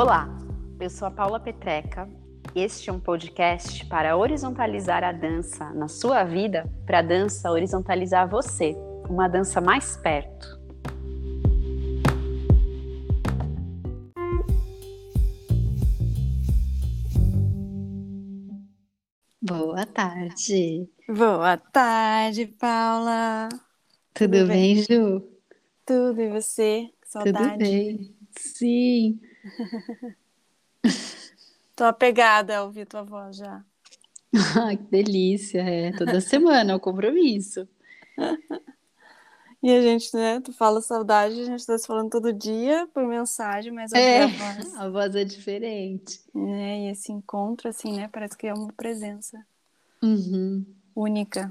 Olá, eu sou a Paula Petreca. Este é um podcast para horizontalizar a dança na sua vida, para a dança horizontalizar você, uma dança mais perto. Boa tarde. Boa tarde, Paula. Tudo, Tudo bem, bem, Ju? Tudo, e você? Saudade. Tudo bem. Sim. Tô apegada a ouvir tua voz já. Que delícia, é. Toda semana é um compromisso. E a gente, né, tu fala saudade, a gente tá se falando todo dia por mensagem, mas é, a voz... a voz é diferente. É, e esse encontro, assim, né, parece que é uma presença uhum. única.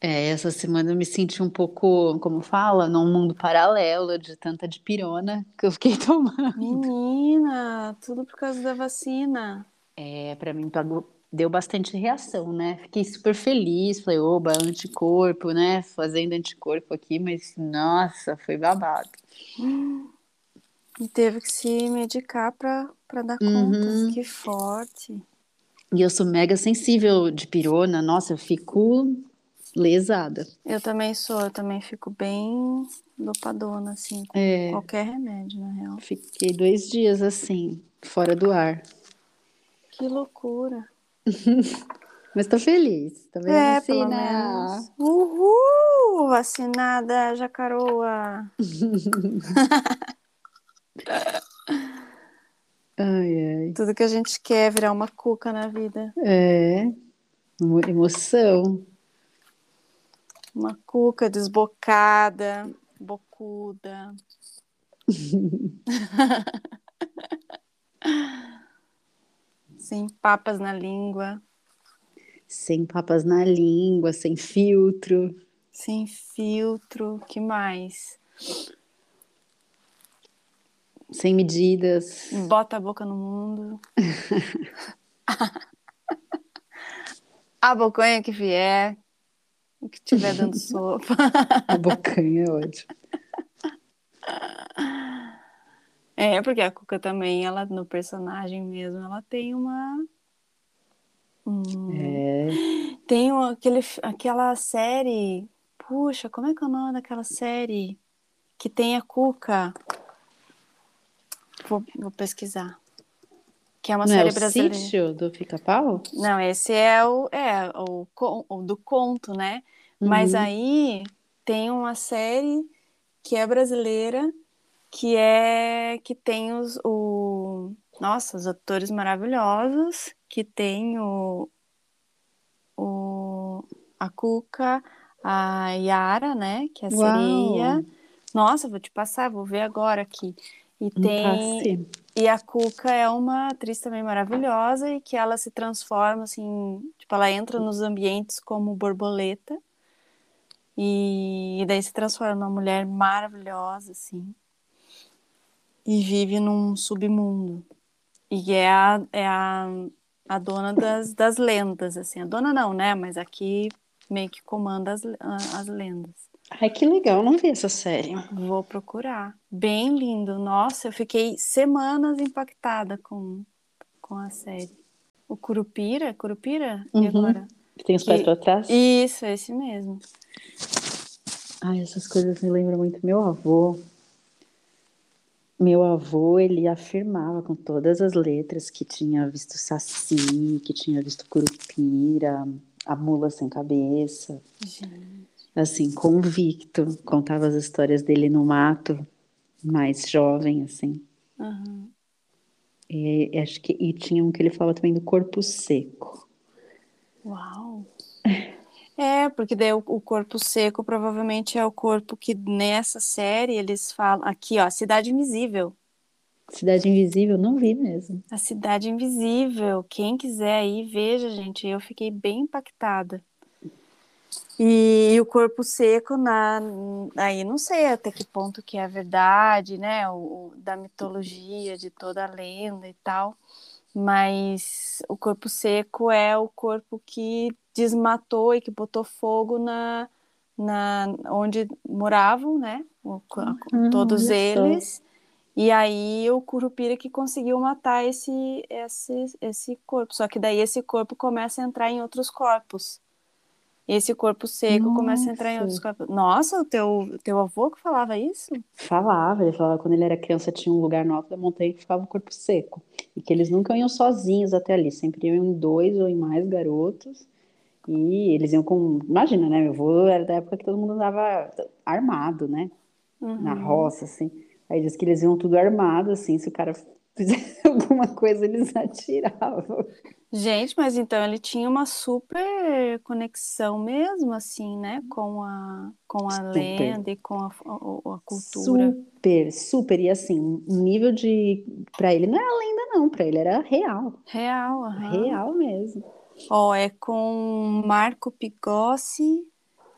É, essa semana eu me senti um pouco, como fala, num mundo paralelo de tanta dipirona que eu fiquei tomando. Menina, tudo por causa da vacina. É, para mim pagou, deu bastante reação, né? Fiquei super feliz, falei, oba, anticorpo, né? Fazendo anticorpo aqui, mas nossa, foi babado. E teve que se medicar para dar uhum. conta, que forte. E eu sou mega sensível de pirona, nossa, eu fico lesada. Eu também sou, eu também fico bem dopadona, assim, com é, qualquer remédio, na real. Fiquei dois dias assim, fora do ar. Que loucura. Mas tô feliz, tô vendo é, vacina. Uhul! Vacinada, jacaroa. ai, ai. Tudo que a gente quer é virar uma cuca na vida. É, emoção. Uma cuca desbocada, bocuda. sem papas na língua. Sem papas na língua, sem filtro. Sem filtro, que mais? Sem medidas. Bota a boca no mundo. a bocanha que vier. O que estiver dando sopa. A bocanha é ótimo. É, porque a Cuca também, ela no personagem mesmo, ela tem uma. Hum, é. Tem aquele, aquela série. Puxa, como é que é o nome daquela série? Que tem a Cuca. Vou, vou pesquisar. Que é uma Não série é o brasileira. Sítio do Pica-Pau? Não, esse é o, é o, o do conto, né? Uhum. Mas aí tem uma série que é brasileira, que é que tem os o nossa, os atores maravilhosos, que tem o, o a Cuca, a Yara, né, que é a Uau. Nossa, vou te passar, vou ver agora aqui. E tem e a Cuca é uma atriz também maravilhosa e que ela se transforma assim, tipo, ela entra nos ambientes como borboleta e, e daí se transforma numa mulher maravilhosa assim e vive num submundo. E é a, é a, a dona das, das lendas assim, a dona não, né, mas aqui meio que comanda as, as lendas. Ai, que legal, não vi essa série. Vou procurar. Bem lindo. Nossa, eu fiquei semanas impactada com, com a série. O Curupira? Curupira? Uhum. E agora? Tem os pés que... para trás? Isso, esse mesmo. Ai, essas coisas me lembram muito meu avô. Meu avô, ele afirmava com todas as letras que tinha visto Saci, que tinha visto Curupira, a mula sem cabeça. Gente assim, convicto, contava as histórias dele no mato, mais jovem, assim. Uhum. E, acho que, e tinha um que ele falava também do corpo seco. Uau! É, porque daí o, o, corpo seco provavelmente é o corpo que nessa série eles falam. Aqui, ó, Cidade Invisível. Cidade Invisível, não vi mesmo. A Cidade Invisível. Quem quiser aí, veja, gente. Eu fiquei bem impactada. E, e o corpo seco, na, aí não sei até que ponto que é verdade, né? O, o, da mitologia, de toda a lenda e tal. Mas o corpo seco é o corpo que desmatou e que botou fogo na, na onde moravam, né? O, hum, todos eles. E aí o Curupira que conseguiu matar esse, esse, esse corpo. Só que daí esse corpo começa a entrar em outros corpos. Esse corpo seco Nossa. começa a entrar em outros corpos. Nossa, o teu, teu avô que falava isso? Falava, ele falava que quando ele era criança tinha um lugar no alto da montanha que ficava o corpo seco. E que eles nunca iam sozinhos até ali, sempre iam em dois ou em mais garotos. E eles iam com. Imagina, né? Meu avô era da época que todo mundo andava armado, né? Uhum. Na roça, assim. Aí diz que eles iam tudo armado, assim, se o cara fizesse alguma coisa, eles atiravam. Gente, mas então ele tinha uma super conexão mesmo, assim, né? Com a, com a super. lenda e com a, a, a, cultura. Super, super. E assim, um nível de. Para ele não era lenda, não. Para ele era real. Real, aham. Real mesmo. Ó, é com Marco Pigossi,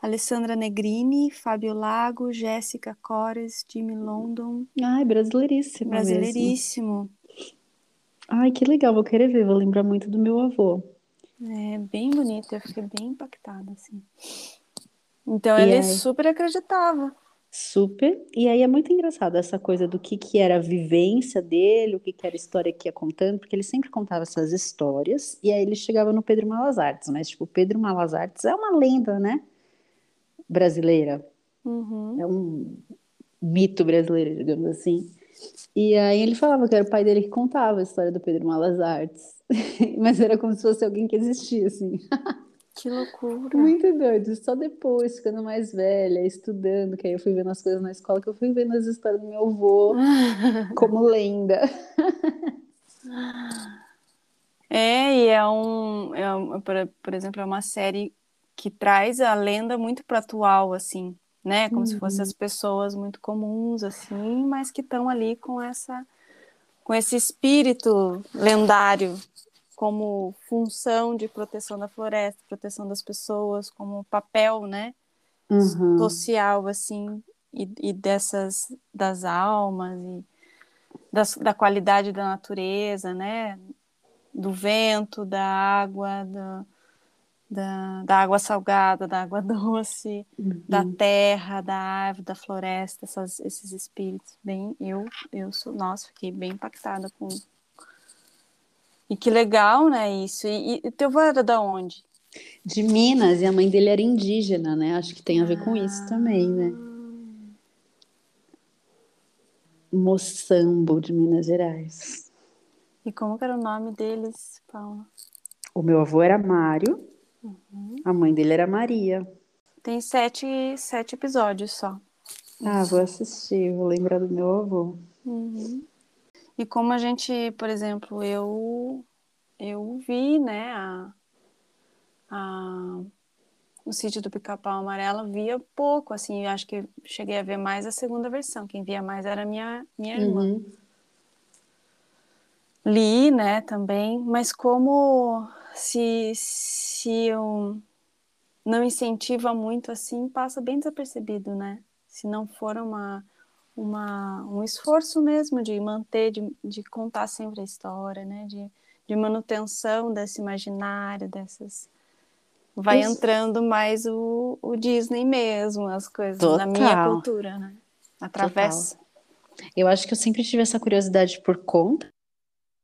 Alessandra Negrini, Fábio Lago, Jéssica Cores, Jimmy London. Ai, brasileiríssimo. Brasileiríssimo. Mesmo. Ai, que legal, vou querer ver, vou lembrar muito do meu avô. É bem bonito, eu fiquei bem impactada, assim. Então e ele aí? super acreditava. Super. E aí é muito engraçado essa coisa do que, que era a vivência dele, o que, que era a história que ia contando, porque ele sempre contava essas histórias, e aí ele chegava no Pedro Malas Artes, mas, tipo, Pedro Malas Artes é uma lenda, né? Brasileira. Uhum. É um mito brasileiro, digamos assim. E aí ele falava que era o pai dele que contava a história do Pedro Malas Artes, mas era como se fosse alguém que existia, assim. Que loucura. Muito doido. Só depois, ficando mais velha, estudando, que aí eu fui vendo as coisas na escola, que eu fui vendo as histórias do meu avô como lenda. É, e é um, é um por, por, exemplo, é uma série que traz a lenda muito para atual, assim, né? Como uhum. se fossem as pessoas muito comuns, assim, mas que estão ali com essa com esse espírito lendário como função de proteção da floresta, proteção das pessoas, como papel, né, uhum. social, assim, e, e, dessas, das almas, e das, da qualidade da natureza, né, do vento, da água, da, da, da água salgada, da água doce, uhum. da terra, da árvore, da floresta, essas, esses espíritos, bem, eu, eu sou, nossa, fiquei bem impactada com e que legal, né, isso. E, e teu avô era da onde? De Minas, e a mãe dele era indígena, né? Acho que tem a ver ah. com isso também, né? Moçambo, de Minas Gerais. E como era o nome deles, Paula? O meu avô era Mário, uhum. a mãe dele era Maria. Tem sete, sete episódios só. Ah, vou assistir, vou lembrar do meu avô. Uhum. E como a gente, por exemplo, eu eu vi, né, a, a, o sítio do Pica-Pau Amarelo, via pouco, assim, eu acho que cheguei a ver mais a segunda versão, quem via mais era minha, minha irmã. Uhum. Li, né, também, mas como se, se eu não incentiva muito assim, passa bem desapercebido, né? Se não for uma, uma, um esforço mesmo de manter, de, de contar sempre a história, né? De, de manutenção desse imaginário, dessas. Vai Isso. entrando mais o, o Disney mesmo, as coisas, Total. na minha cultura, né? Através. Eu acho que eu sempre tive essa curiosidade por conta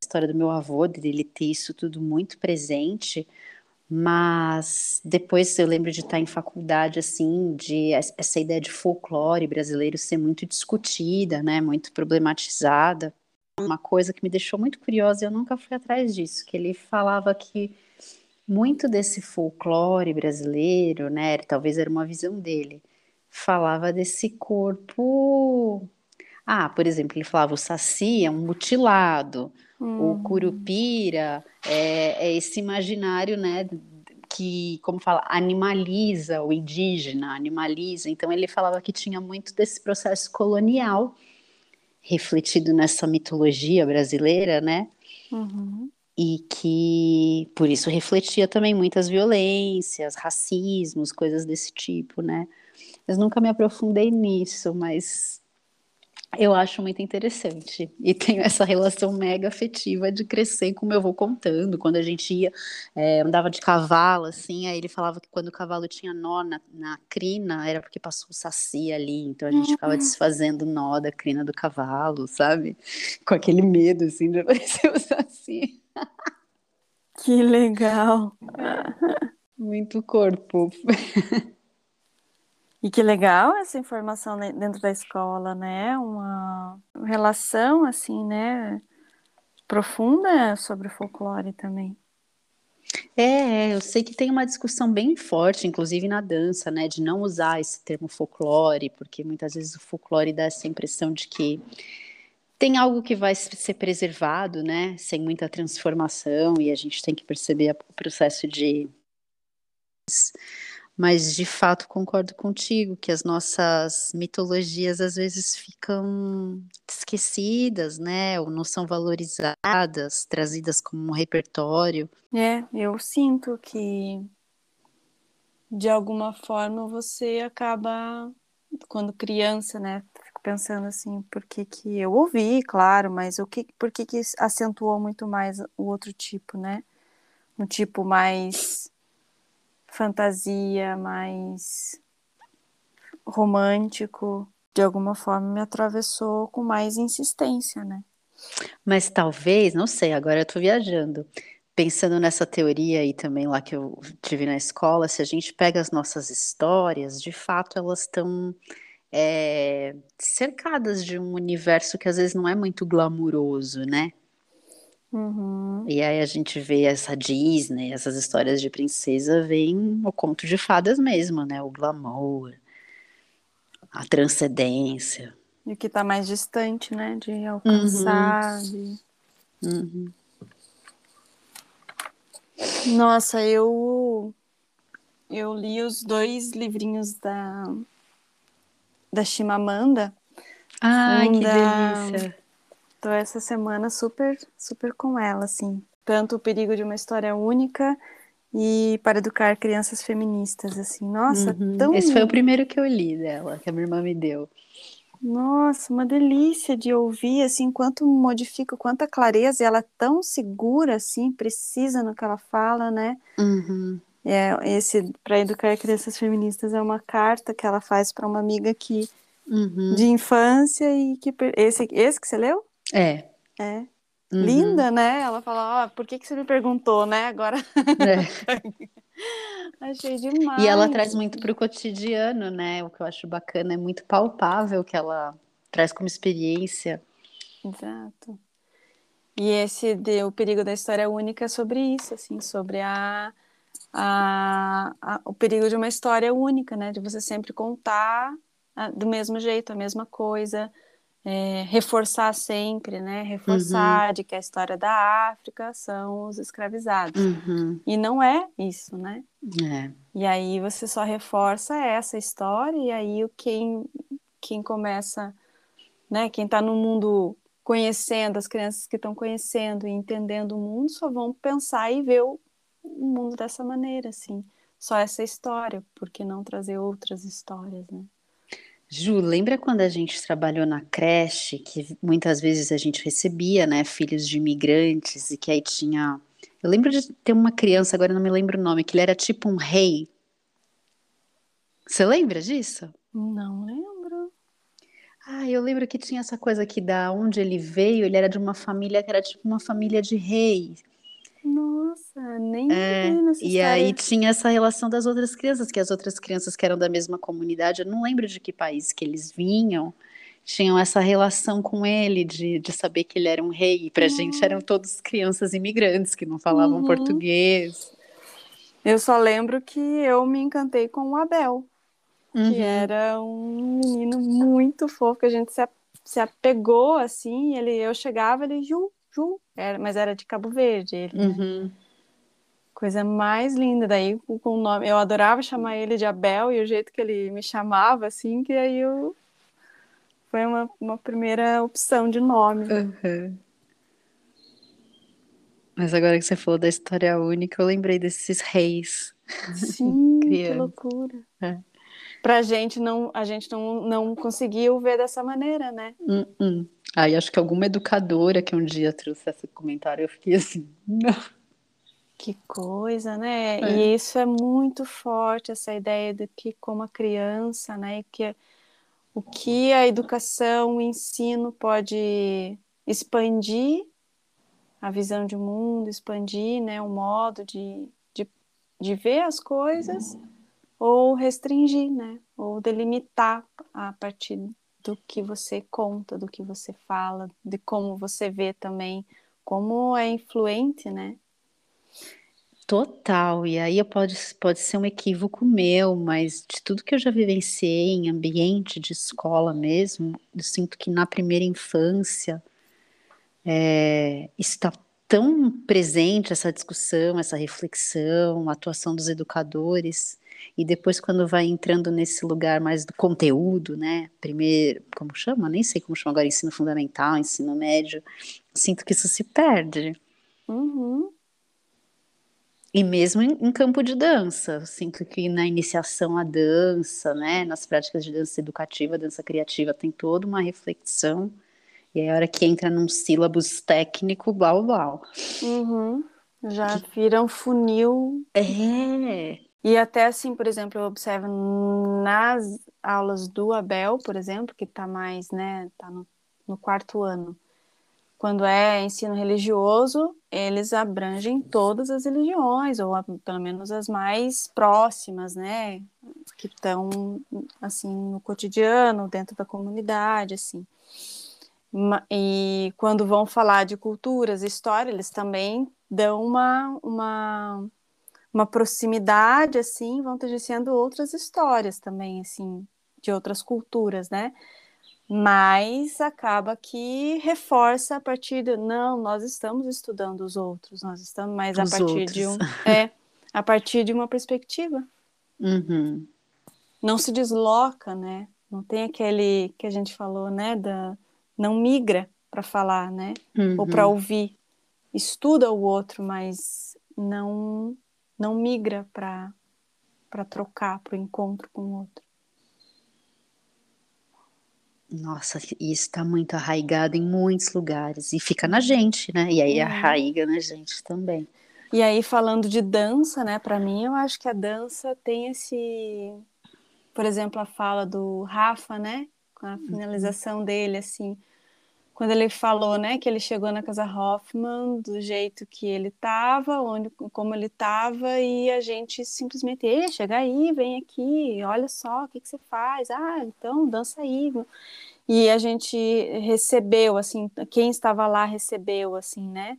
história do meu avô, dele ter isso tudo muito presente mas depois eu lembro de estar em faculdade, assim, de essa ideia de folclore brasileiro ser muito discutida, né, muito problematizada. Uma coisa que me deixou muito curiosa, eu nunca fui atrás disso, que ele falava que muito desse folclore brasileiro, né, talvez era uma visão dele, falava desse corpo. Ah, por exemplo, ele falava o saci é um mutilado, hum. o curupira é, é esse imaginário, né, que, como fala, animaliza o indígena, animaliza. Então ele falava que tinha muito desse processo colonial refletido nessa mitologia brasileira, né? Uhum. E que por isso refletia também muitas violências, racismos, coisas desse tipo, né? Mas nunca me aprofundei nisso, mas eu acho muito interessante. E tenho essa relação mega afetiva de crescer com o meu avô contando. Quando a gente ia, é, andava de cavalo, assim, aí ele falava que quando o cavalo tinha nó na, na crina, era porque passou o saci ali. Então a gente ficava uhum. desfazendo o nó da crina do cavalo, sabe? Com aquele medo, assim, de aparecer o saci. Que legal! Muito corpo. E que legal essa informação dentro da escola, né? Uma relação assim, né? Profunda sobre o folclore também. É, eu sei que tem uma discussão bem forte, inclusive na dança, né, de não usar esse termo folclore, porque muitas vezes o folclore dá essa impressão de que tem algo que vai ser preservado, né, sem muita transformação, e a gente tem que perceber o processo de mas de fato concordo contigo que as nossas mitologias às vezes ficam esquecidas, né, ou não são valorizadas, trazidas como um repertório. É, eu sinto que de alguma forma você acaba quando criança, né, fico pensando assim, por que que eu ouvi, claro, mas o que por que que acentuou muito mais o outro tipo, né? Um tipo mais fantasia, mais romântico, de alguma forma me atravessou com mais insistência, né? Mas talvez, não sei, agora eu tô viajando. Pensando nessa teoria aí também lá que eu tive na escola, se a gente pega as nossas histórias, de fato elas estão é, cercadas de um universo que às vezes não é muito glamuroso, né? Uhum. E aí a gente vê essa Disney, essas histórias de princesa, vem o conto de fadas mesmo, né? O glamour, a transcendência. E o que está mais distante, né? De alcançar. Uhum. De... Uhum. Nossa, eu eu li os dois livrinhos da da Chimamanda. Ai, que delícia! Tô essa semana super, super com ela, assim. Tanto o perigo de uma história única e para educar crianças feministas, assim. Nossa, uhum. tão... Esse foi o primeiro que eu li dela, que a minha irmã me deu. Nossa, uma delícia de ouvir, assim, quanto modifica, quanta clareza, e ela é tão segura, assim, precisa no que ela fala, né? Uhum. É, esse, para educar crianças feministas, é uma carta que ela faz para uma amiga que, uhum. de infância, e que, esse, esse que você leu? É. É. Uhum. Linda, né? Ela fala, ó, oh, por que, que você me perguntou, né? Agora. É. Achei demais. E ela traz muito para o cotidiano, né? O que eu acho bacana é muito palpável que ela traz como experiência. Exato. E esse de, o perigo da história única é sobre isso, assim, sobre a, a, a, o perigo de uma história única, né? De você sempre contar a, do mesmo jeito, a mesma coisa, é, reforçar sempre, né? Reforçar uhum. de que a história da África são os escravizados. Uhum. E não é isso, né? É. E aí você só reforça essa história e aí quem, quem começa, né? Quem está no mundo conhecendo, as crianças que estão conhecendo e entendendo o mundo só vão pensar e ver o, o mundo dessa maneira, assim. Só essa história, porque não trazer outras histórias, né? Ju, lembra quando a gente trabalhou na creche, que muitas vezes a gente recebia, né, filhos de imigrantes e que aí tinha. Eu lembro de ter uma criança, agora não me lembro o nome, que ele era tipo um rei. Você lembra disso? Não lembro. Ah, eu lembro que tinha essa coisa que da onde ele veio, ele era de uma família que era tipo uma família de reis. Nossa, nem é, E aí tinha essa relação das outras crianças, que as outras crianças que eram da mesma comunidade, eu não lembro de que país que eles vinham, tinham essa relação com ele, de, de saber que ele era um rei. E pra uhum. gente eram todos crianças imigrantes que não falavam uhum. português. Eu só lembro que eu me encantei com o Abel, uhum. que era um menino muito fofo, que a gente se, se apegou assim, ele, eu chegava, ele, Ju, Ju, era, mas era de Cabo Verde. Ele, uhum. né? Coisa mais linda. Daí, com o nome, eu adorava chamar ele de Abel e o jeito que ele me chamava, assim, que aí eu. Foi uma, uma primeira opção de nome. Uhum. Mas agora que você falou da história única, eu lembrei desses reis. Sim, que loucura. É. Pra gente não, a gente não, não conseguiu ver dessa maneira, né? Uh -uh. Aí acho que alguma educadora que um dia trouxe esse comentário, eu fiquei assim, não. Que coisa, né? É. E isso é muito forte, essa ideia de que como a criança, né? Que o que a educação, o ensino pode expandir a visão de mundo, expandir, né? O modo de, de, de ver as coisas ou restringir, né? Ou delimitar a partir do que você conta, do que você fala, de como você vê também, como é influente, né? Total, e aí pode, pode ser um equívoco meu, mas de tudo que eu já vivenciei em ambiente de escola mesmo, eu sinto que na primeira infância é, está tão presente essa discussão, essa reflexão, a atuação dos educadores, e depois quando vai entrando nesse lugar mais do conteúdo, né, primeiro, como chama? Nem sei como chama agora, ensino fundamental, ensino médio, sinto que isso se perde. Uhum. E mesmo em, em, campo de dança, sinto que na iniciação à dança, né, nas práticas de dança educativa, dança criativa, tem toda uma reflexão. E aí, a hora que entra num sílabus técnico, blá blá. Uhum. Já vira um funil. É. E até assim, por exemplo, eu observo nas aulas do Abel, por exemplo, que está mais, né, tá no, no quarto ano quando é ensino religioso, eles abrangem todas as religiões, ou pelo menos as mais próximas, né? Que estão, assim, no cotidiano, dentro da comunidade, assim. E quando vão falar de culturas, história, eles também dão uma, uma, uma proximidade, assim, vão tangenciando outras histórias também, assim, de outras culturas, né? mas acaba que reforça a partir de não, nós estamos estudando os outros, nós estamos mais os a partir outros. de um é a partir de uma perspectiva. Uhum. Não se desloca, né? Não tem aquele que a gente falou, né? Da não migra para falar, né? Uhum. Ou para ouvir. Estuda o outro, mas não não migra para para trocar, para o encontro com o outro. Nossa, isso está muito arraigado em muitos lugares e fica na gente, né? E aí é. arraiga na gente também. E aí falando de dança, né? Para mim, eu acho que a dança tem esse, por exemplo, a fala do Rafa, né? Com a uhum. finalização dele, assim, quando ele falou, né, que ele chegou na casa Hoffman do jeito que ele estava, onde, como ele estava, e a gente simplesmente, chega aí, vem aqui, olha só, o que, que você faz? Ah, então dança aí. E a gente recebeu, assim, quem estava lá recebeu, assim, né?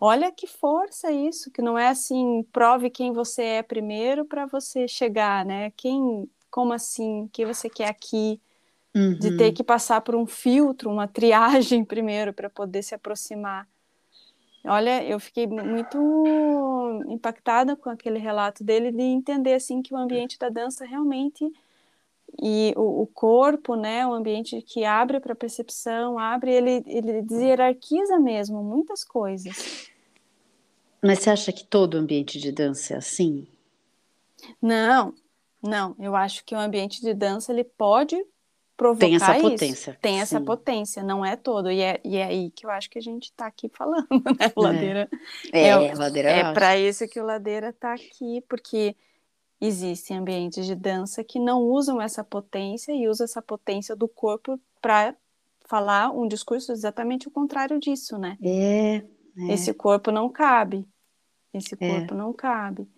Olha que força isso, que não é assim, prove quem você é primeiro para você chegar, né? Quem, como assim, o que você quer aqui? Uhum. De ter que passar por um filtro, uma triagem primeiro para poder se aproximar. Olha, eu fiquei muito impactada com aquele relato dele de entender assim que o ambiente da dança realmente e o, o corpo, né, o ambiente que abre para percepção, abre, ele, ele deshierarquiza mesmo muitas coisas. Mas você acha que todo ambiente de dança é assim? Não, não. Eu acho que o ambiente de dança ele pode provocar tem essa isso. potência. Tem essa sim. potência, não é todo. E é, e é aí que eu acho que a gente está aqui falando, né? O Ladeira. É, é, Ladeira é para isso que o Ladeira está aqui, porque existem ambientes de dança que não usam essa potência e usam essa potência do corpo para falar um discurso exatamente o contrário disso, né? É, é. Esse corpo não cabe. Esse é. corpo é. não cabe.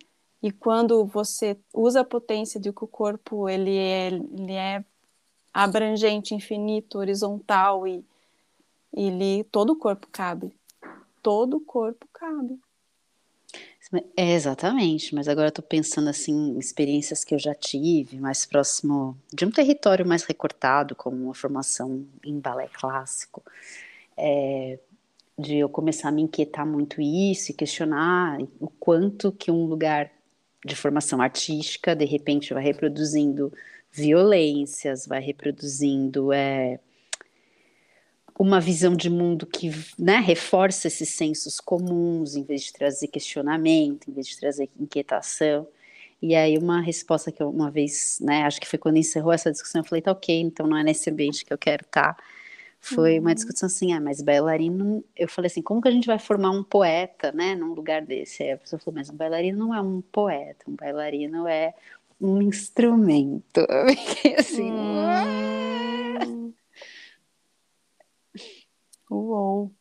E quando você usa a potência de que o corpo ele é, ele é abrangente, infinito, horizontal e ele todo o corpo cabe. Todo o corpo cabe. É, exatamente, mas agora eu tô pensando assim, em experiências que eu já tive, mais próximo de um território mais recortado, como uma formação em balé clássico. É, de eu começar a me inquietar muito isso e questionar o quanto que um lugar de formação artística de repente vai reproduzindo violências, vai reproduzindo é, uma visão de mundo que né, reforça esses sensos comuns, em vez de trazer questionamento, em vez de trazer inquietação. E aí uma resposta que eu uma vez, né, acho que foi quando encerrou essa discussão, eu falei, tá ok, então não é nesse ambiente que eu quero estar. Tá. Foi uhum. uma discussão assim, ah, mas bailarino, eu falei assim, como que a gente vai formar um poeta, né, num lugar desse? Aí a pessoa falou, mas um bailarino não é um poeta, um bailarino é um instrumento. Eu fiquei assim, hum. Uou!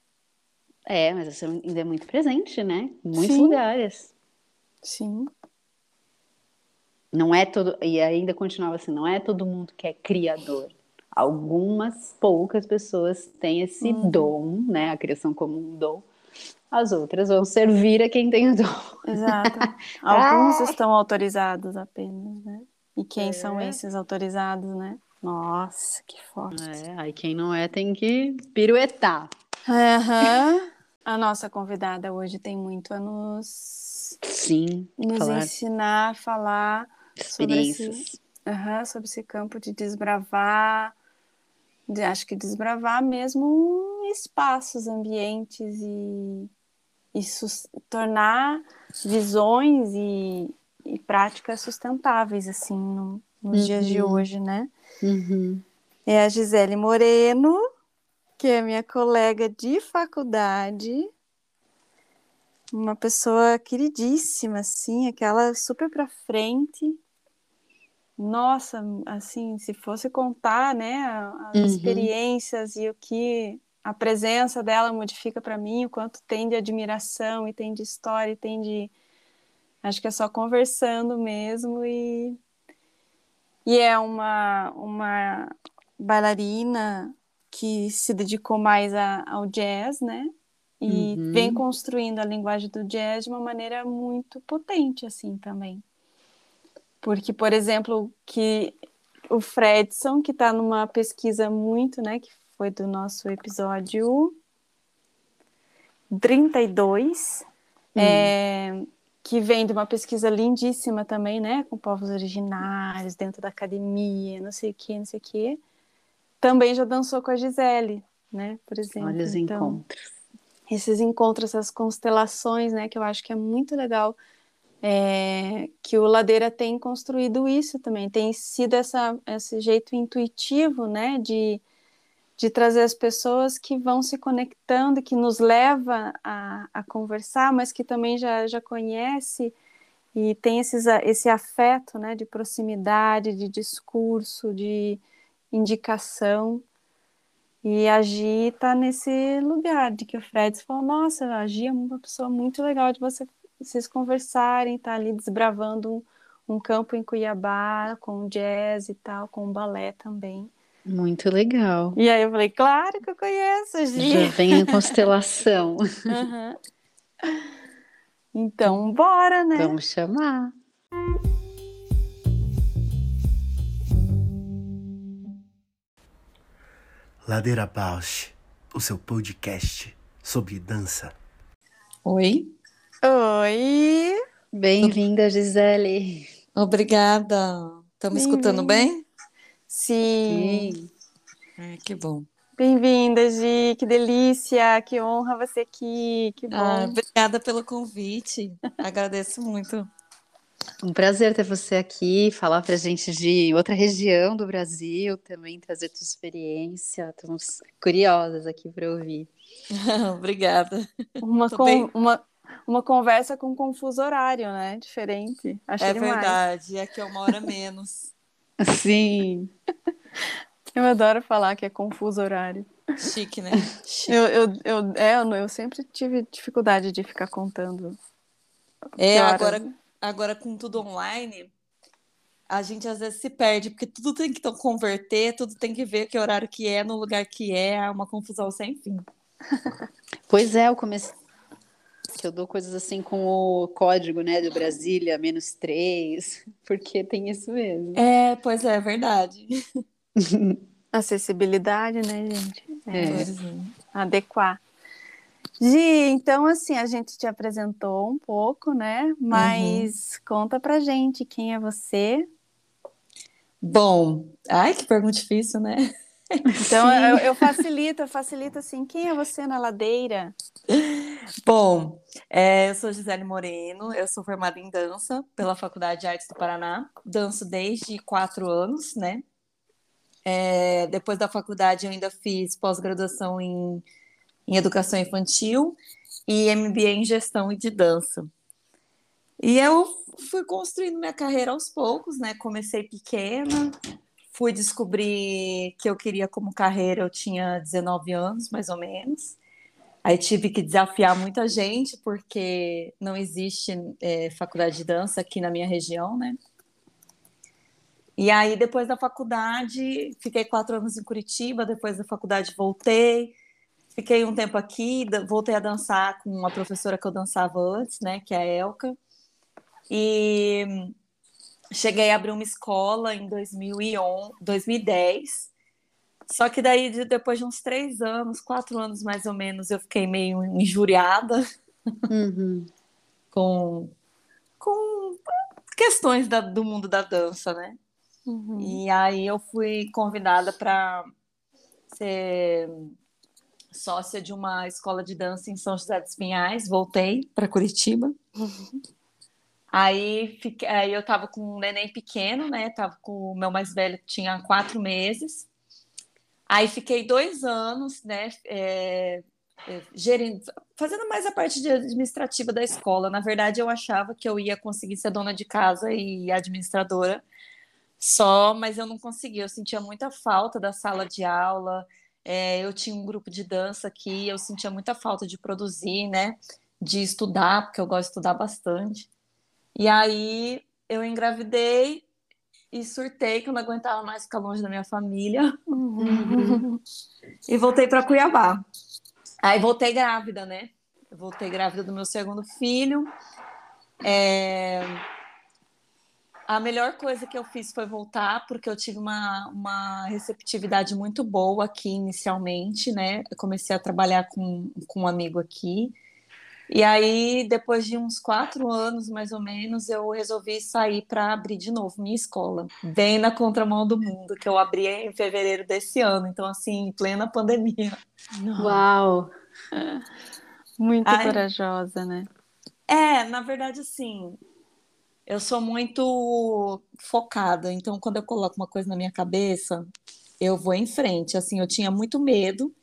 É, mas isso ainda é muito presente, né? Em muitos Sim. lugares. Sim. Não é todo. E ainda continuava assim: não é todo mundo que é criador. Algumas poucas pessoas têm esse uhum. dom, né? A criação como um dom. As outras vão servir a quem tem o dom. Exato. Alguns estão autorizados apenas, né? E quem é. são esses autorizados, né? Nossa, que forte. É, aí quem não é tem que piruetar. Uhum. A nossa convidada hoje tem muito a nos, Sim, nos falar. ensinar a falar sobre esse, uhum, sobre esse campo de desbravar, de, acho que desbravar mesmo espaços, ambientes e, e tornar visões e, e práticas sustentáveis assim no, nos uhum. dias de uhum. hoje, né? Uhum. É a Gisele Moreno, que é minha colega de faculdade, uma pessoa queridíssima, assim, aquela super para frente. Nossa, assim, se fosse contar, né, as uhum. experiências e o que a presença dela modifica para mim, o quanto tem de admiração e tem de história e tem de acho que é só conversando mesmo e e é uma, uma bailarina que se dedicou mais a, ao jazz, né? E uhum. vem construindo a linguagem do jazz de uma maneira muito potente, assim, também. Porque, por exemplo, que o Fredson, que está numa pesquisa muito, né, que foi do nosso episódio 32, hum. é, que vem de uma pesquisa lindíssima também, né, com povos originários, dentro da academia, não sei o que, não sei o que, também já dançou com a Gisele, né, por exemplo. Olha os então, encontros. Esses encontros, essas constelações, né, que eu acho que é muito legal, é, que o Ladeira tem construído isso também, tem sido essa, esse jeito intuitivo, né, de de trazer as pessoas que vão se conectando, que nos leva a, a conversar, mas que também já, já conhece e tem esses, esse afeto né, de proximidade, de discurso, de indicação. E a Gi está nesse lugar de que o Fred falou, nossa, a Gi é uma pessoa muito legal de você, vocês conversarem, tá ali desbravando um, um campo em Cuiabá com jazz e tal, com balé também. Muito legal. E aí eu falei, claro que eu conheço, Gi. Já vem a constelação. uhum. Então, bora, né? Vamos chamar. Ladeira Bausch, o seu podcast sobre dança. Oi. Oi. Bem-vinda, Gisele. Obrigada. Estamos escutando bem? Sim. Sim. É, que bom. Bem-vinda, Gi, que delícia, que honra você aqui, que bom. Ah, obrigada pelo convite, agradeço muito. Um prazer ter você aqui, falar para a gente de outra região do Brasil, também trazer tua experiência. Estamos curiosas aqui para ouvir. Obrigada. Uma, com, uma, uma conversa com confuso horário, né? Diferente. Achei é demais. verdade, aqui é uma hora menos. Sim. Eu adoro falar que é confuso horário. Chique, né? Chique. Eu, eu, eu, é, eu, sempre tive dificuldade de ficar contando. É, agora, agora com tudo online, a gente às vezes se perde, porque tudo tem que converter, tudo tem que ver que horário que é, no lugar que é, é uma confusão sem fim. Pois é, eu comecei. Que eu dou coisas assim com o código, né, do Brasília, menos três, porque tem isso mesmo. É, pois é, é verdade. Acessibilidade, né, gente? É. é. Adequar. Gi, então assim, a gente te apresentou um pouco, né? Mas uhum. conta pra gente quem é você. Bom, ai, que pergunta difícil, né? Então eu, eu, facilito, eu facilito assim, quem é você na ladeira? Bom, é, eu sou Gisele Moreno, eu sou formada em dança pela Faculdade de Artes do Paraná, danço desde quatro anos, né? É, depois da faculdade eu ainda fiz pós-graduação em, em educação infantil e MBA em gestão e de dança. E eu fui construindo minha carreira aos poucos, né? Comecei pequena, fui descobrir que eu queria como carreira, eu tinha 19 anos, mais ou menos. Aí tive que desafiar muita gente, porque não existe é, faculdade de dança aqui na minha região, né? E aí, depois da faculdade, fiquei quatro anos em Curitiba, depois da faculdade voltei, fiquei um tempo aqui, voltei a dançar com uma professora que eu dançava antes, né, que é a Elka. E Cheguei a abrir uma escola em 2011, 2010. Só que daí, depois de uns três anos, quatro anos mais ou menos, eu fiquei meio injuriada uhum. com, com questões da, do mundo da dança, né? Uhum. E aí eu fui convidada para ser sócia de uma escola de dança em São José dos Pinhais. Voltei para Curitiba. Uhum. Aí, fiquei, aí eu tava com um neném pequeno, né? Tava com o meu mais velho, tinha quatro meses. Aí fiquei dois anos, né? É, é, gerindo, fazendo mais a parte administrativa da escola. Na verdade, eu achava que eu ia conseguir ser dona de casa e administradora só, mas eu não conseguia. Eu sentia muita falta da sala de aula. É, eu tinha um grupo de dança aqui, eu sentia muita falta de produzir, né? De estudar, porque eu gosto de estudar bastante. E aí eu engravidei e surtei que eu não aguentava mais ficar longe da minha família. Uhum. e voltei para Cuiabá. Aí voltei grávida, né? Eu voltei grávida do meu segundo filho. É... A melhor coisa que eu fiz foi voltar, porque eu tive uma, uma receptividade muito boa aqui inicialmente, né? Eu comecei a trabalhar com, com um amigo aqui. E aí, depois de uns quatro anos, mais ou menos, eu resolvi sair para abrir de novo minha escola, bem na contramão do mundo, que eu abri em fevereiro desse ano, então, assim, em plena pandemia. Uau! Muito aí, corajosa, né? É, na verdade, assim, eu sou muito focada, então, quando eu coloco uma coisa na minha cabeça, eu vou em frente. Assim, eu tinha muito medo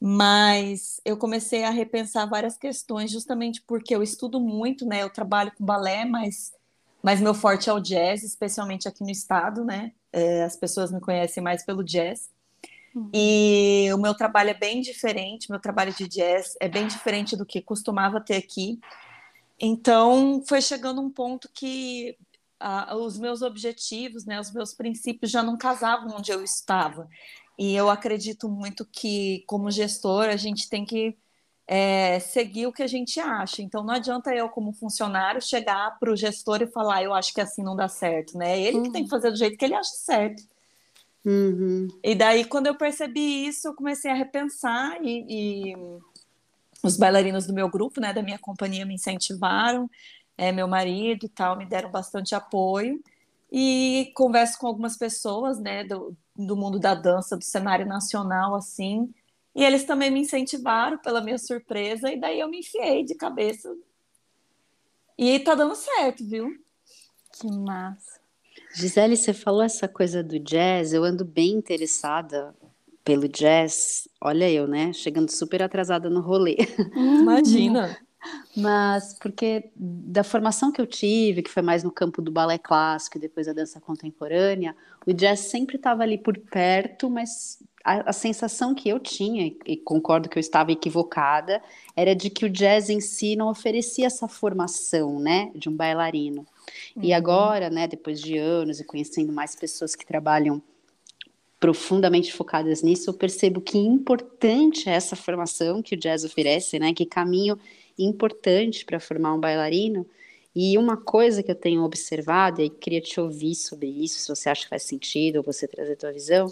mas eu comecei a repensar várias questões, justamente porque eu estudo muito, né? Eu trabalho com balé, mas, mas meu forte é o jazz, especialmente aqui no estado, né? É, as pessoas me conhecem mais pelo jazz. Uhum. E o meu trabalho é bem diferente, meu trabalho de jazz é bem diferente do que costumava ter aqui. Então, foi chegando um ponto que ah, os meus objetivos, né, os meus princípios já não casavam onde eu estava. E eu acredito muito que, como gestor, a gente tem que é, seguir o que a gente acha. Então, não adianta eu, como funcionário, chegar para o gestor e falar, eu acho que assim não dá certo, né? Ele uhum. que tem que uhum. fazer do jeito que ele acha certo. Uhum. E daí, quando eu percebi isso, eu comecei a repensar e, e, os bailarinos do meu grupo, né, da minha companhia, me incentivaram, é, meu marido e tal, me deram bastante apoio. E converso com algumas pessoas, né, do, do mundo da dança, do cenário nacional, assim. E eles também me incentivaram pela minha surpresa, e daí eu me enfiei de cabeça. E tá dando certo, viu? Que massa. Gisele, você falou essa coisa do jazz, eu ando bem interessada pelo jazz. Olha eu, né? Chegando super atrasada no rolê. Imagina. Mas porque da formação que eu tive, que foi mais no campo do balé clássico e depois a dança contemporânea, o jazz sempre estava ali por perto, mas a, a, sensação que eu tinha, e concordo que eu estava equivocada, era de que o jazz em si não oferecia essa formação, né, de um bailarino. Uhum. E agora, né, depois de anos e conhecendo mais pessoas que trabalham profundamente focadas nisso, eu percebo que importante é essa formação que o jazz oferece, né, que caminho importante para formar um bailarino. E uma coisa que eu tenho observado, e queria te ouvir sobre isso, se você acha que faz sentido, ou você trazer a tua visão,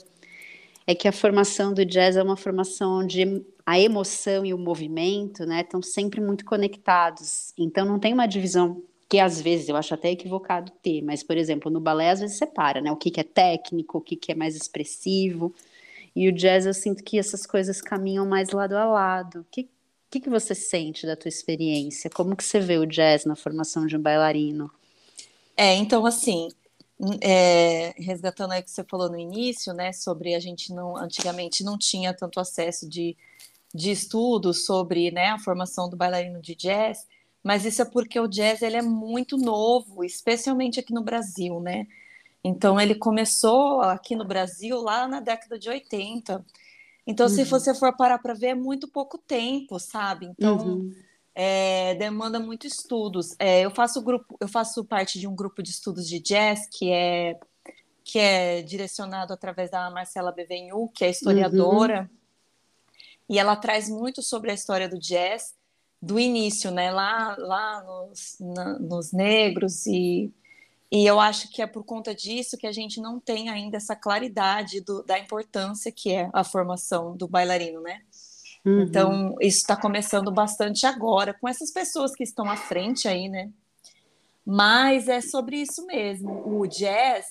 é que a formação do jazz é uma formação onde a emoção e o movimento, né, estão sempre muito conectados. Então não tem uma divisão que às vezes eu acho até equivocado ter, mas por exemplo, no balé às vezes separa, né, o que, que é técnico, o que, que é mais expressivo. E o jazz eu sinto que essas coisas caminham mais lado a lado. O que, que, que você sente da tua experiência? Como que você vê o jazz na formação de um bailarino? É, então assim, é, resgatando aí o que você falou no início, né, sobre a gente não, antigamente não tinha tanto acesso de, de estudos sobre, né, a formação do bailarino de jazz, mas isso é porque o jazz ele é muito novo, especialmente aqui no Brasil, né? Então ele começou aqui no Brasil lá na década de 80. Então, uhum. se você for parar para ver, é muito pouco tempo, sabe? Então, uhum é, demanda muito estudos. É, eu faço grupo, eu faço parte de um grupo de estudos de jazz que é que é direcionado através da Marcela Bevenhu, que é historiadora, uhum. e ela traz muito sobre a história do jazz do início, né? Lá, lá nos, na, nos negros e e eu acho que é por conta disso que a gente não tem ainda essa claridade do, da importância que é a formação do bailarino, né? Uhum. Então, isso está começando bastante agora, com essas pessoas que estão à frente aí, né? Mas é sobre isso mesmo. O jazz,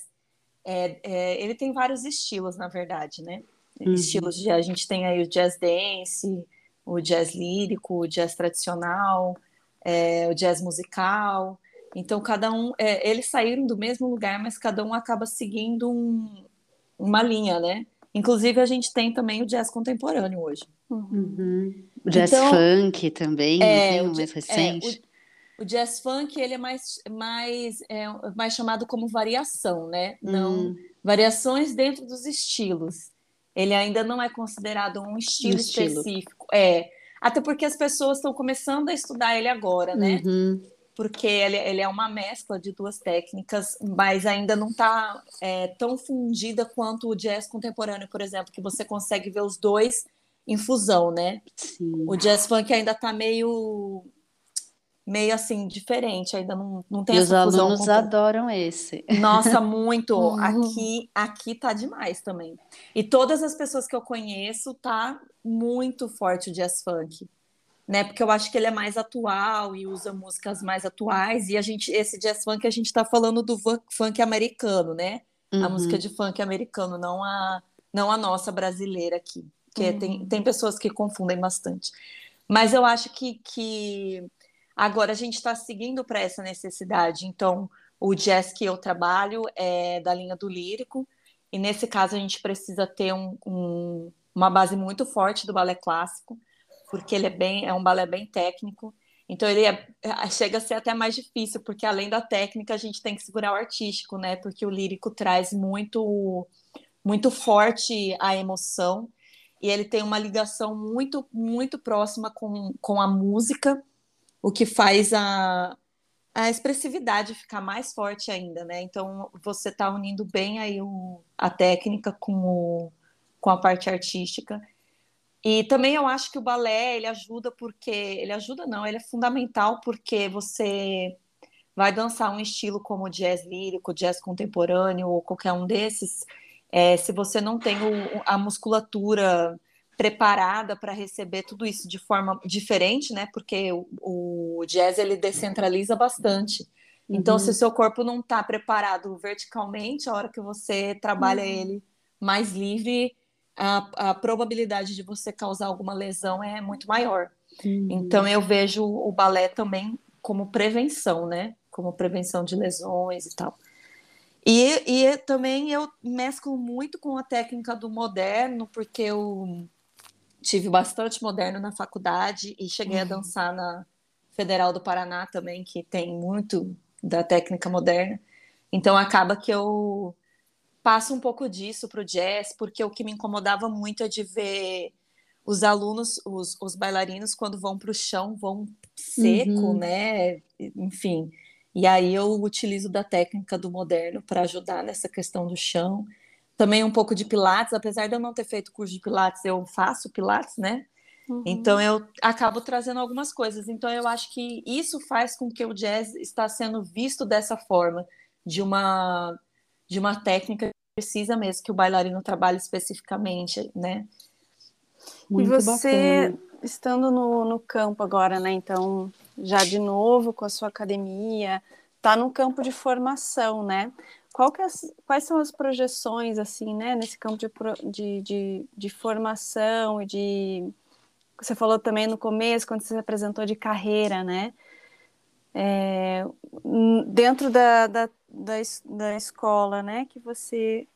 é, é, ele tem vários estilos, na verdade, né? Uhum. Estilos de. A gente tem aí o jazz dance, o jazz lírico, o jazz tradicional, é, o jazz musical. Então, cada um. É, eles saíram do mesmo lugar, mas cada um acaba seguindo um, uma linha, né? Inclusive, a gente tem também o jazz contemporâneo hoje. Uhum. O jazz então, funk também, é, o, mais recente. É, o, o, jazz funk ele é mais, mais, é, mais chamado como variação, né? Não hum. variações dentro dos estilos. Ele ainda não é considerado um estilo, um estilo. específico. É, até porque as pessoas estão começando a estudar ele agora, né? Uhum porque ele, ele, é uma mescla de duas técnicas, mas ainda não está é, tão fundida quanto o jazz contemporâneo, por exemplo, que você consegue ver os dois em fusão, né? Sim. O jazz funk ainda está meio meio assim diferente, ainda não, não tem e essa os alunos adoram esse. Nossa, muito. Uhum. Aqui aqui tá demais também. E todas as pessoas que eu conheço tá muito forte o jazz funk né? Porque eu acho que ele é mais atual e usa músicas mais atuais. E a gente, esse jazz funk, a gente está falando do funk americano, né? Uhum. A música de funk americano, não a, não a nossa brasileira aqui. Que uhum. tem, tem pessoas que confundem bastante. Mas eu acho que, que agora a gente está seguindo para essa necessidade. Então, o jazz que eu trabalho é da linha do lírico, e nesse caso a gente precisa ter um, um, uma base muito forte do balé clássico porque ele é bem, é um balé bem técnico. Então ele é, é, chega a ser até mais difícil, porque além da técnica a gente tem que segurar o artístico, né? Porque o lírico traz muito muito forte a emoção e ele tem uma ligação muito muito próxima com, com a música, o que faz a, a expressividade ficar mais forte ainda, né? Então você está unindo bem aí o, a técnica com, o, com a parte artística e também eu acho que o balé, ele ajuda porque... Ele ajuda não, ele é fundamental porque você vai dançar um estilo como jazz lírico, jazz contemporâneo ou qualquer um desses, é, se você não tem o, a musculatura preparada para receber tudo isso de forma diferente, né? Porque o, o jazz ele descentraliza bastante. Então, uhum. se o seu corpo não está preparado verticalmente, a hora que você trabalha uhum. ele mais livre, a, a probabilidade de você causar alguma lesão é muito maior. Uhum. Então eu vejo o balé também como prevenção, né? Como prevenção de lesões e tal. E, e também eu mesclo muito com a técnica do moderno, porque eu tive bastante moderno na faculdade e cheguei uhum. a dançar na Federal do Paraná também, que tem muito da técnica moderna. Então acaba que eu passo um pouco disso para o jazz, porque o que me incomodava muito é de ver os alunos, os, os bailarinos, quando vão para o chão, vão seco, uhum. né? Enfim. E aí eu utilizo da técnica do moderno para ajudar nessa questão do chão. Também um pouco de pilates, apesar de eu não ter feito curso de pilates, eu faço pilates, né? Uhum. Então eu acabo trazendo algumas coisas. Então eu acho que isso faz com que o jazz está sendo visto dessa forma, de uma de uma técnica precisa mesmo que o bailarino trabalhe especificamente, né? Muito e você, bacana. estando no, no campo agora, né? Então, já de novo com a sua academia, tá no campo de formação, né? É, quais são as projeções, assim, né, nesse campo de, de, de, de formação e de. Você falou também no começo, quando você se apresentou de carreira, né? É, dentro da, da, da, da, escola, né, que você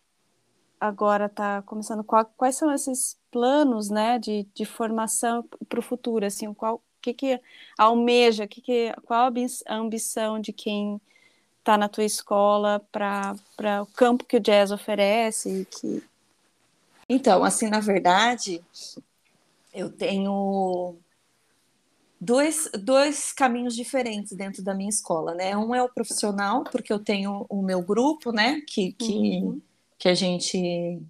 agora está começando, qual, quais são esses planos, né, de, de formação para o futuro, assim, qual que que almeja, que que, qual a ambição de quem está na tua escola para o campo que o jazz oferece? Que... Então, assim, na verdade, eu tenho dois, dois caminhos diferentes dentro da minha escola, né? Um é o profissional, porque eu tenho o meu grupo, né? Que, que, uhum. que a gente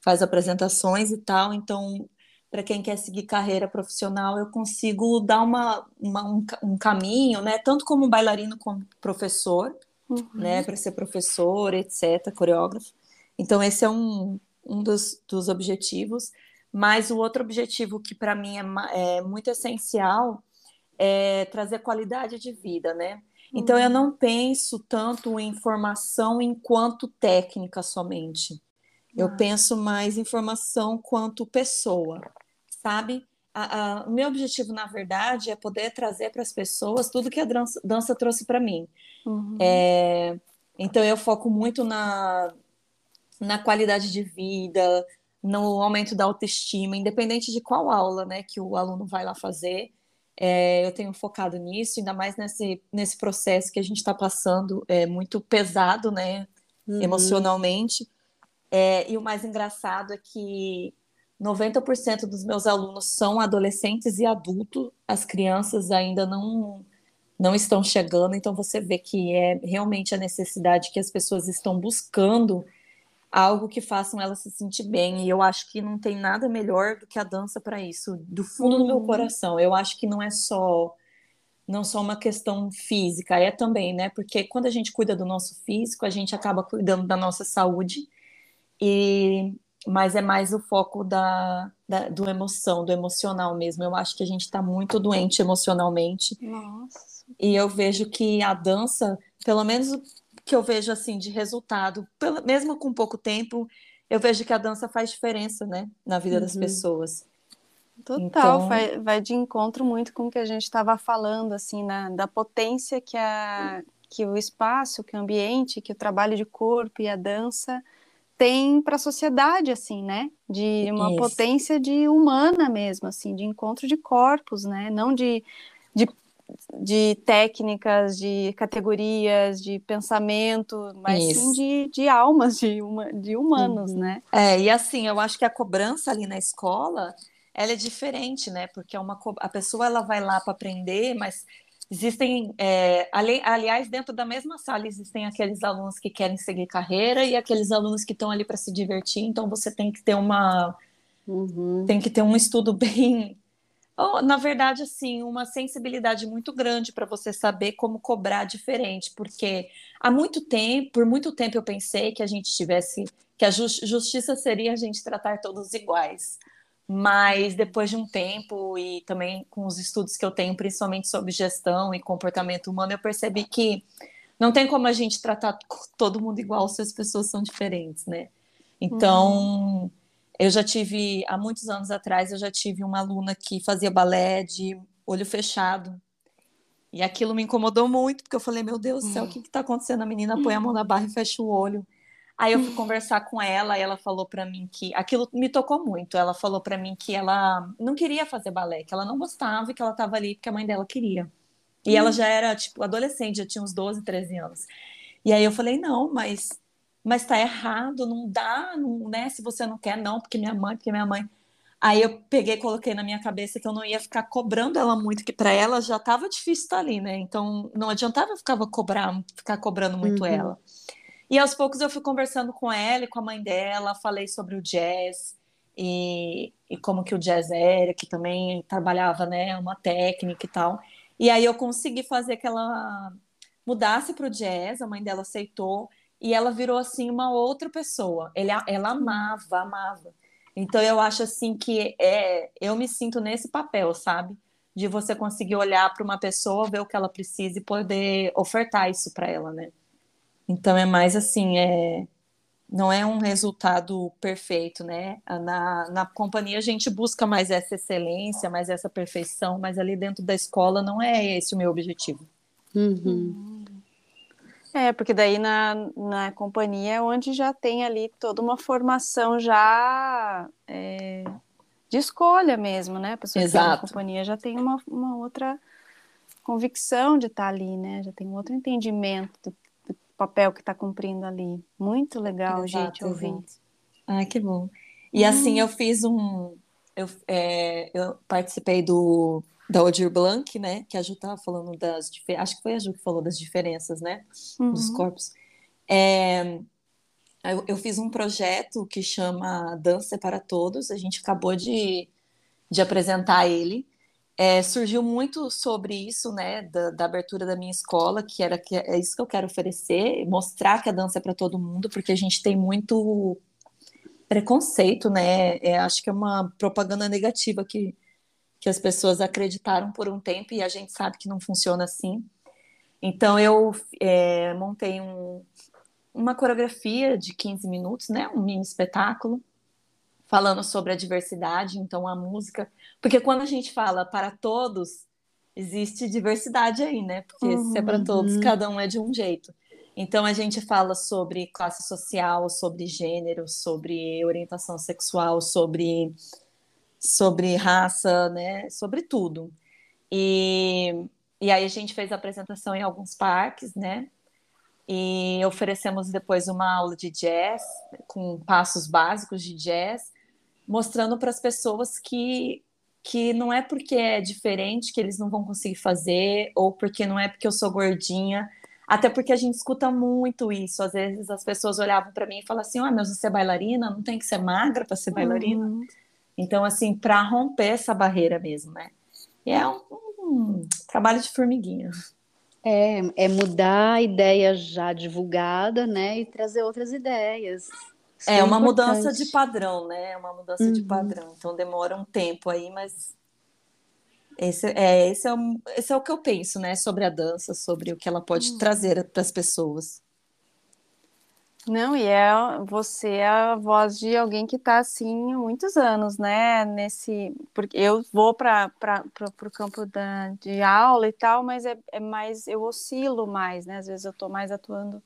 faz apresentações e tal. Então, para quem quer seguir carreira profissional, eu consigo dar uma, uma um, um, caminho, né? Tanto como bailarino como professor uhum. né, para ser professor, etc., coreógrafo. Então, esse é um, um dos, dos objetivos. Mas o outro objetivo que para mim é, é, muito essencial é trazer qualidade de vida, né? Então, eu uhum. não penso tanto em formação enquanto técnica somente. Eu ah. penso mais em formação quanto pessoa, sabe? a, a, o meu objetivo, na verdade, é poder trazer para as pessoas tudo que a dança, dança trouxe para mim. Uhum. É, então, eu foco muito na, na qualidade de vida, no aumento da autoestima, independente de qual aula né, que o aluno vai lá fazer. É, eu tenho focado nisso, ainda mais nesse, nesse processo que a gente está passando, é muito pesado, né, uhum. emocionalmente. É, e o mais engraçado é que 90% dos meus alunos são adolescentes e adultos, as crianças ainda não não estão chegando, então você vê que é realmente a necessidade que as pessoas estão buscando algo que façam elas se sentir bem, e eu acho que não tem nada melhor do que a dança para isso, do fundo do meu uhum. coração. Eu acho que não é só não só uma questão física, é também, né? Porque quando a gente cuida do nosso físico, a gente acaba cuidando da nossa saúde. E mas é mais o foco da, da, do emoção, do emocional mesmo. Eu acho que a gente está muito doente emocionalmente. Nossa. E eu vejo que a dança, pelo menos que eu vejo assim de resultado, pelo, mesmo com pouco tempo, eu vejo que a dança faz diferença, né, na vida uhum. das pessoas. Total, então... vai, vai, de encontro muito com o que a gente estava falando, assim, na, da potência que, a, que o espaço, que o ambiente, que o trabalho de corpo e a dança tem para a sociedade, assim, né? De uma Isso. potência de humana mesmo, assim, de encontro de corpos, né? Não de, de, de técnicas, de categorias, de pensamento, mas Isso. sim de, de almas, de, uma, de humanos, uhum. né? É, e assim, eu acho que a cobrança ali na escola, ela é diferente, né? Porque é uma, a pessoa, ela vai lá para aprender, mas Existem, é, ali, aliás, dentro da mesma sala existem aqueles alunos que querem seguir carreira e aqueles alunos que estão ali para se divertir. Então você tem que ter uma, uhum. tem que ter um estudo bem, na verdade, assim, uma sensibilidade muito grande para você saber como cobrar diferente, porque há muito tempo, por muito tempo eu pensei que a gente tivesse, que a justiça seria a gente tratar todos iguais mas depois de um tempo e também com os estudos que eu tenho, principalmente sobre gestão e comportamento humano, eu percebi que não tem como a gente tratar todo mundo igual se as pessoas são diferentes, né? Então, uhum. Eu já tive, há muitos anos atrás, eu já tive uma aluna que fazia balé de olho fechado. E aquilo me incomodou muito, porque eu falei, meu Deus do céu, o que está acontecendo? A menina põe a mão na barra e fecha o olho. Aí eu fui conversar com ela e ela falou para mim que aquilo me tocou muito. Ela falou para mim que ela não queria fazer balé, que ela não gostava e que ela estava ali porque a mãe dela queria. E hum. ela já era tipo adolescente, já tinha uns 12, 13 anos. E aí eu falei: "Não, mas mas tá errado, não dá, não, né? Se você não quer, não, porque minha mãe, porque minha mãe. Aí eu peguei e coloquei na minha cabeça que eu não ia ficar cobrando ela muito, que para ela já estava difícil estar ali, né? Então não adiantava eu ficava cobrar, ficar cobrando muito uhum. ela. E aos poucos eu fui conversando com ela e com a mãe dela, falei sobre o jazz e, e como que o jazz era, que também trabalhava, né, uma técnica e tal. E aí eu consegui fazer que ela mudasse para o jazz, a mãe dela aceitou, e ela virou assim uma outra pessoa. Ele, ela amava, amava. Então eu acho assim que é, eu me sinto nesse papel, sabe? De você conseguir olhar para uma pessoa, ver o que ela precisa e poder ofertar isso para ela, né? Então é mais assim, é não é um resultado perfeito, né? Na, na companhia a gente busca mais essa excelência, mais essa perfeição, mas ali dentro da escola não é esse o meu objetivo. Uhum. É, porque daí na, na companhia é onde já tem ali toda uma formação já é, de escolha mesmo, né? A pessoa Exato. que tá na companhia já tem uma, uma outra convicção de estar tá ali, né? Já tem um outro entendimento do, papel que está cumprindo ali. Muito legal, exato, gente, ouvir. Ah, que bom. E hum. assim, eu fiz um. Eu, é, eu participei do da Odir Blanc, né? Que a Ju estava falando das Acho que foi a Ju que falou das diferenças, né? Uhum. Dos corpos. É, eu, eu, fiz um projeto que chama Dança para Todos. A gente acabou de, de apresentar ele é, surgiu muito sobre isso, né, da, da, abertura da minha escola, que era que é isso que eu quero oferecer, mostrar que a dança é para todo mundo, porque a gente tem muito preconceito, né? É, acho que é uma propaganda negativa que, que as pessoas acreditaram por um tempo e a gente sabe que não funciona assim. Então eu é, montei um, uma coreografia de 15 minutos, né, um mini espetáculo falando sobre a diversidade, então a música, porque quando a gente fala para todos, existe diversidade aí, né? Porque uhum, se é para todos, uhum. cada um é de um jeito. Então a gente fala sobre classe social, sobre gênero, sobre orientação sexual, sobre sobre raça, né? Sobre tudo. E, e aí a gente fez a apresentação em alguns parques, né? E oferecemos depois uma aula de jazz com passos básicos de jazz mostrando para as pessoas que que não é porque é diferente que eles não vão conseguir fazer, ou porque não é porque eu sou gordinha, até porque a gente escuta muito isso. Às vezes as pessoas olhavam para mim e falavam assim: ah, mas você é bailarina, não tem que ser magra para ser bailarina. Uhum. Então, assim, para romper essa barreira mesmo, né? E é um, um trabalho de formiguinha. É, é mudar a ideia já divulgada, né, e trazer outras ideias. Isso é, é uma importante. mudança de padrão, né? É uma mudança uhum. de padrão. Então demora um tempo aí, mas esse é, esse, é o, esse é o que eu penso, né? Sobre a dança, sobre o que ela pode uhum. trazer para as pessoas. Não, e é você é a voz de alguém que está assim há muitos anos, né? Nesse, porque eu vou para o campo da, de aula e tal, mas é, é mais eu oscilo mais, né? Às vezes eu estou mais atuando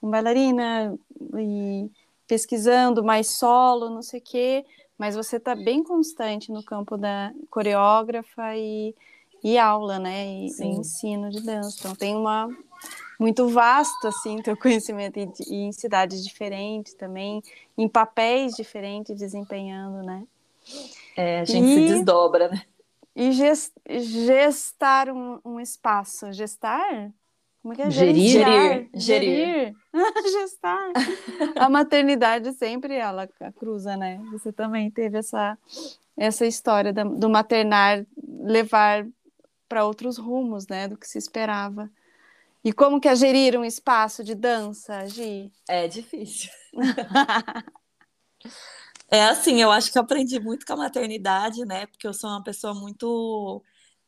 com bailarina e pesquisando mais solo, não sei o quê, mas você está bem constante no campo da coreógrafa e, e aula, né? E, e, ensino de dança. Então tem uma muito vasto assim teu conhecimento e, e em cidades diferentes também, em papéis diferentes desempenhando, né? É, a gente e, se desdobra, né? E gestar um, um espaço, gestar como é que é? Gerir. Gerir. Gerir. Gestar. a maternidade sempre ela cruza, né? Você também teve essa, essa história do maternar levar para outros rumos, né? Do que se esperava. E como que é gerir um espaço de dança, Gi? É difícil. é assim, eu acho que eu aprendi muito com a maternidade, né? Porque eu sou uma pessoa muito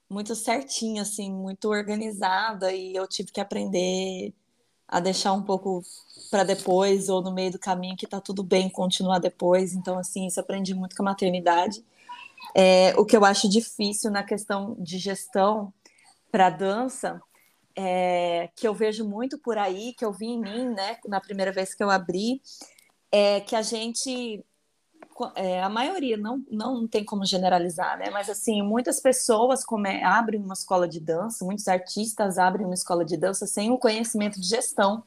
muito certinha, assim, muito organizada, e eu tive que aprender a deixar um pouco para depois ou no meio do caminho que tá tudo bem continuar depois. Então, assim, isso aprendi muito com a maternidade. É, o que eu acho difícil na questão de gestão para dança, é, que eu vejo muito por aí, que eu vi em mim, né, na primeira vez que eu abri, é que a gente é, a maioria, não, não tem como generalizar, né? Mas assim, muitas pessoas come, abrem uma escola de dança, muitos artistas abrem uma escola de dança sem o conhecimento de gestão.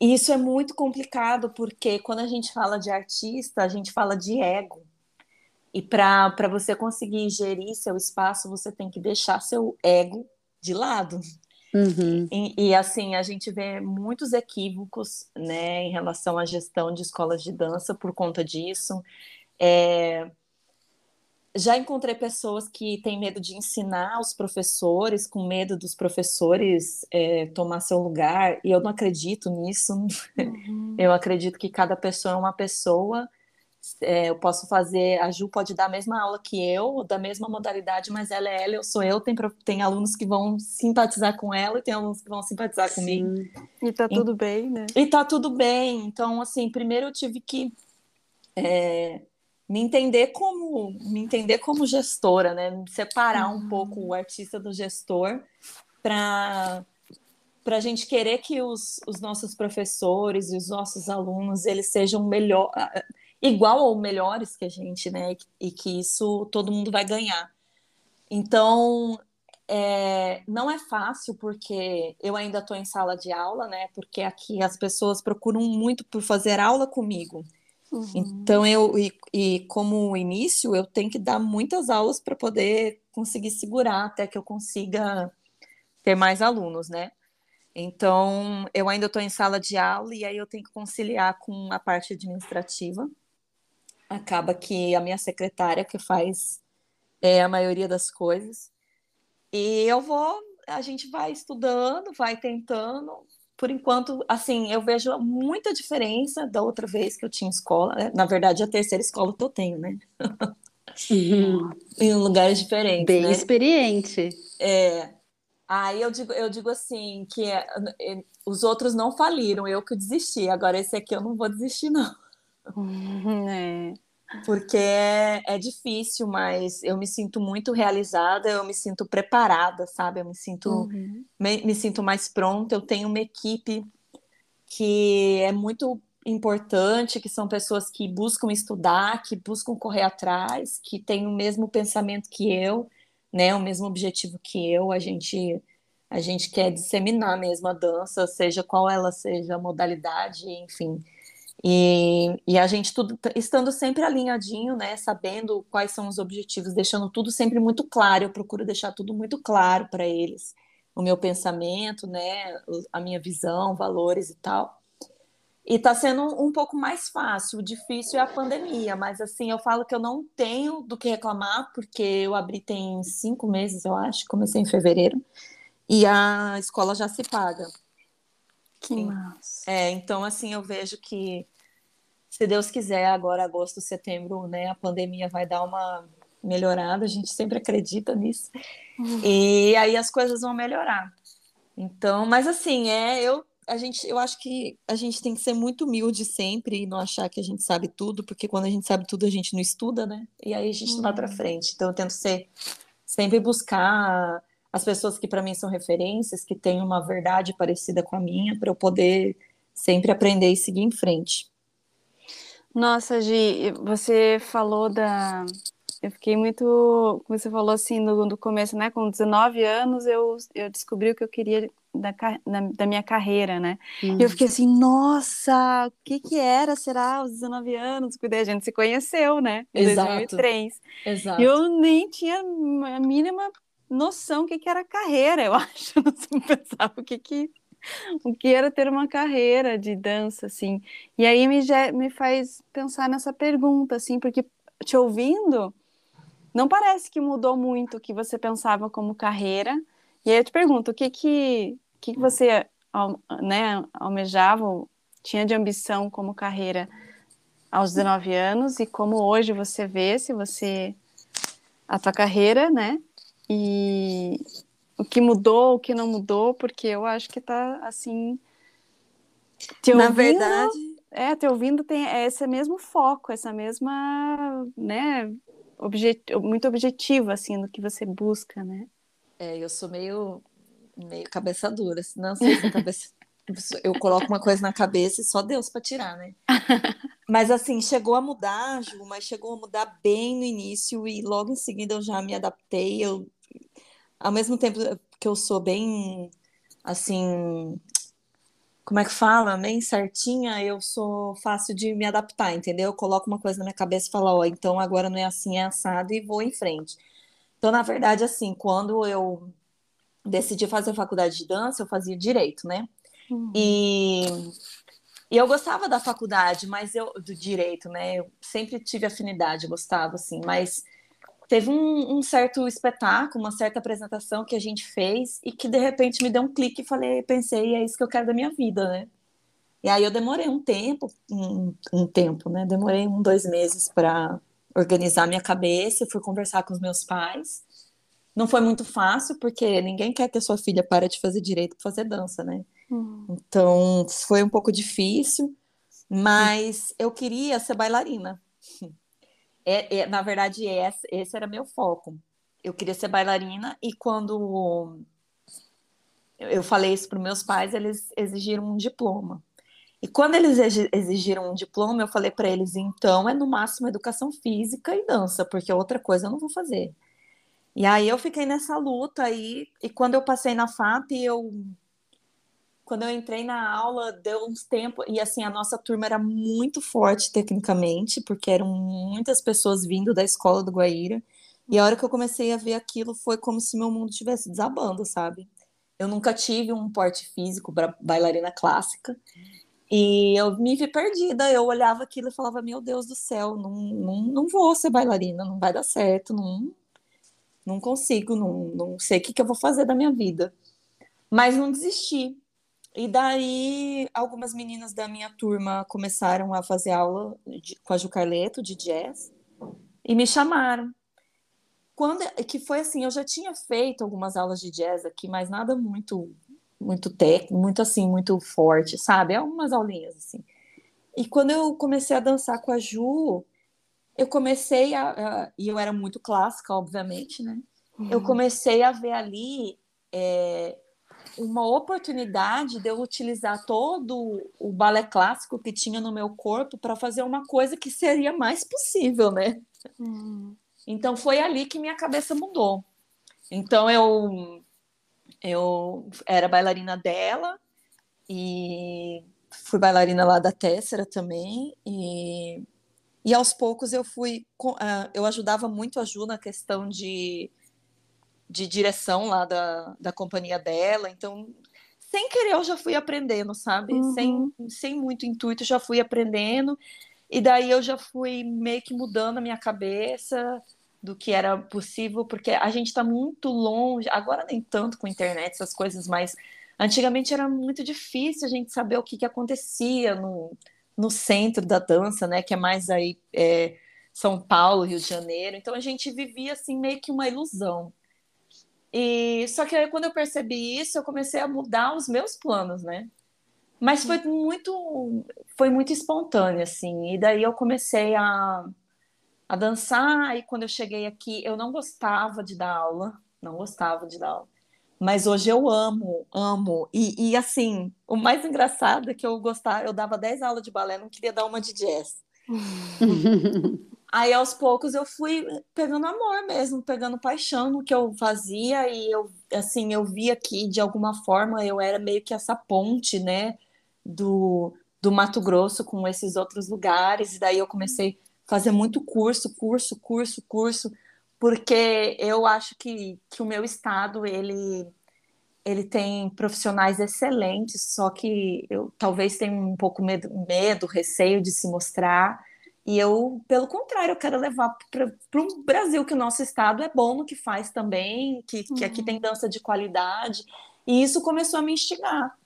E isso é muito complicado, porque quando a gente fala de artista, a gente fala de ego. E para você conseguir gerir seu espaço, você tem que deixar seu ego de lado. Uhum. E, e, assim, a gente vê muitos equívocos né, em relação à gestão de escolas de dança por conta disso. É... Já encontrei pessoas que têm medo de ensinar os professores, com medo dos professores é, tomar seu lugar, e eu não acredito nisso. Uhum. Eu acredito que cada pessoa é uma pessoa é, eu posso fazer, a Ju pode dar a mesma aula que eu, da mesma modalidade, mas ela é ela, eu sou eu. Tem, tem alunos que vão simpatizar com ela e tem alunos que vão simpatizar Sim. comigo. E tá tudo e, bem, né? E tá tudo bem. Então, assim, primeiro eu tive que é, me entender como me entender como gestora, né? Separar um pouco o artista do gestor para para a gente querer que os, os nossos professores e os nossos alunos eles sejam melhor igual ou melhores que a gente, né? E que isso todo mundo vai ganhar. Então, é, não é fácil porque eu ainda estou em sala de aula, né? Porque aqui as pessoas procuram muito por fazer aula comigo. Uhum. Então, eu, e, e, como início, eu tenho que dar muitas aulas para poder conseguir segurar até que eu consiga ter mais alunos, né? Então, eu ainda estou em sala de aula e aí eu tenho que conciliar com a parte administrativa acaba que a minha secretária que faz é, a maioria das coisas. E eu vou, a gente vai estudando, vai tentando. Por enquanto, assim, eu vejo muita diferença da outra vez que eu tinha escola. Né? Na verdade, a terceira escola que eu tenho, né? Uhum. em lugares diferentes. Bem né? experiente. É. Aí eu digo, eu digo assim, que é, é, os outros não faliram, eu que desisti. Agora esse aqui eu não vou desistir, não. É. Porque é, é difícil, mas eu me sinto muito realizada, eu me sinto preparada, sabe? Eu me sinto, uhum. me, me sinto mais pronta. Eu tenho uma equipe que é muito importante, que são pessoas que buscam estudar, que buscam correr atrás, que têm o mesmo pensamento que eu, né, o mesmo objetivo que eu. A gente a gente quer disseminar mesmo a dança, seja qual ela seja a modalidade, enfim. E, e a gente tudo estando sempre alinhadinho, né, sabendo quais são os objetivos, deixando tudo sempre muito claro. Eu procuro deixar tudo muito claro para eles, o meu pensamento, né, a minha visão, valores e tal. E está sendo um pouco mais fácil. O difícil é a pandemia, mas assim eu falo que eu não tenho do que reclamar porque eu abri tem cinco meses, eu acho, comecei em fevereiro e a escola já se paga. Que massa. É, então, assim, eu vejo que, se Deus quiser, agora, agosto, setembro, né, a pandemia vai dar uma melhorada, a gente sempre acredita nisso. Uhum. E aí as coisas vão melhorar. Então, mas assim, é, eu a gente, eu acho que a gente tem que ser muito humilde sempre e não achar que a gente sabe tudo, porque quando a gente sabe tudo a gente não estuda, né? E aí a gente uhum. não vai para frente. Então eu tento ser sempre buscar as pessoas que para mim são referências, que têm uma verdade parecida com a minha, para eu poder sempre aprender e seguir em frente. Nossa, Gi, você falou da. Eu fiquei muito. Você falou assim no, no começo, né? Com 19 anos eu, eu descobri o que eu queria da, da minha carreira, né? Uhum. E eu fiquei assim, nossa, o que que era, será, aos 19 anos? Porque a gente se conheceu, né? Em Exato. 2003. Exato. E eu nem tinha a mínima noção do que, que era carreira, eu acho. Eu não pensava o que, que o que era ter uma carreira de dança, assim. E aí me, me faz pensar nessa pergunta, assim, porque te ouvindo, não parece que mudou muito o que você pensava como carreira. E aí eu te pergunto, o que que, que, que você né, almejava, tinha de ambição como carreira aos 19 anos e como hoje você vê se você a tua carreira, né? E o que mudou, o que não mudou, porque eu acho que tá assim. Te ouvindo, Na verdade. É, te ouvindo tem esse mesmo foco, essa mesma, né, objet, muito objetivo, assim, no que você busca, né? É, eu sou meio, meio cabeça dura, não sei se cabeça. eu coloco uma coisa na cabeça e só Deus para tirar, né? Mas assim, chegou a mudar, Ju, mas chegou a mudar bem no início e logo em seguida eu já me adaptei. Eu ao mesmo tempo que eu sou bem, assim, como é que fala? Bem certinha, eu sou fácil de me adaptar, entendeu? Eu coloco uma coisa na minha cabeça e falo, ó, oh, então agora não é assim, é assado e vou em frente. Então, na verdade, assim, quando eu decidi fazer faculdade de dança, eu fazia direito, né? Uhum. E, e eu gostava da faculdade, mas eu do direito, né? Eu sempre tive afinidade, gostava, assim, mas teve um, um, certo espetáculo, uma certa apresentação que a gente fez e que de repente me deu um clique e falei, pensei, é isso que eu quero da minha vida, né? E aí eu demorei um tempo, um, um tempo, né? Demorei um, dois meses para organizar minha cabeça, fui conversar com os meus pais. Não foi muito fácil, porque ninguém quer que a sua filha pare de fazer direito para fazer dança, né? Uhum. Então, foi um pouco difícil, mas eu queria ser bailarina. É, é, na verdade, esse, esse era meu foco. Eu queria ser bailarina e quando eu falei isso para meus pais, eles exigiram um diploma. E quando eles exigiram um diploma, eu falei para eles, então é no máximo educação física e dança, porque outra coisa eu não vou fazer. E aí eu fiquei nessa luta aí, e quando eu passei na FAP, eu quando eu entrei na aula, deu uns tempos, e assim, a nossa turma era muito forte tecnicamente, porque eram muitas pessoas vindo da escola do Guaíra, e a hora que eu comecei a ver aquilo foi como se meu mundo estivesse desabando, sabe? Eu nunca tive um porte físico para bailarina clássica, e eu me vi perdida, eu olhava aquilo e falava, meu Deus do céu, não, não, não vou ser bailarina, não vai dar certo, não, não consigo, não, não sei o que, que eu vou fazer da minha vida. Mas não desisti, e daí, algumas meninas da minha turma começaram a fazer aula de, com a Ju Carleto, de jazz, e me chamaram. Quando, que foi assim, eu já tinha feito algumas aulas de jazz aqui, mas nada muito muito técnico, muito assim, muito forte, sabe? Algumas aulinhas assim. E quando eu comecei a dançar com a Ju, eu comecei a, a e eu era muito clássica, obviamente, né? Uhum. Eu comecei a ver ali é, uma oportunidade de eu utilizar todo o balé clássico que tinha no meu corpo para fazer uma coisa que seria mais possível, né? Hum. Então foi ali que minha cabeça mudou. Então eu eu era bailarina dela e fui bailarina lá da Tessera também e e aos poucos eu fui uh, eu ajudava muito a Ju na questão de de direção lá da, da companhia dela. Então, sem querer, eu já fui aprendendo, sabe? Uhum. Sem, sem muito intuito, já fui aprendendo. E daí eu já fui meio que mudando a minha cabeça do que era possível, porque a gente está muito longe, agora nem tanto com internet, essas coisas, mas antigamente era muito difícil a gente saber o que, que acontecia no, no centro da dança, né? Que é mais aí é, São Paulo, Rio de Janeiro. Então a gente vivia assim meio que uma ilusão. E só que aí, quando eu percebi isso, eu comecei a mudar os meus planos, né? Mas foi muito foi muito espontâneo assim. E daí eu comecei a a dançar e quando eu cheguei aqui, eu não gostava de dar aula, não gostava de dar aula. Mas hoje eu amo, amo. E, e assim, o mais engraçado é que eu gostava, eu dava 10 aulas de balé, não queria dar uma de jazz. Aí aos poucos eu fui pegando amor mesmo, pegando paixão no que eu fazia e eu assim, eu via que de alguma forma eu era meio que essa ponte, né, do do Mato Grosso com esses outros lugares e daí eu comecei a fazer muito curso, curso, curso, curso, porque eu acho que, que o meu estado ele ele tem profissionais excelentes, só que eu talvez tenha um pouco medo, medo, receio de se mostrar. E eu, pelo contrário, eu quero levar para o Brasil que o nosso estado é bom no que faz também, que, que aqui tem uhum. dança de qualidade. E isso começou a me instigar.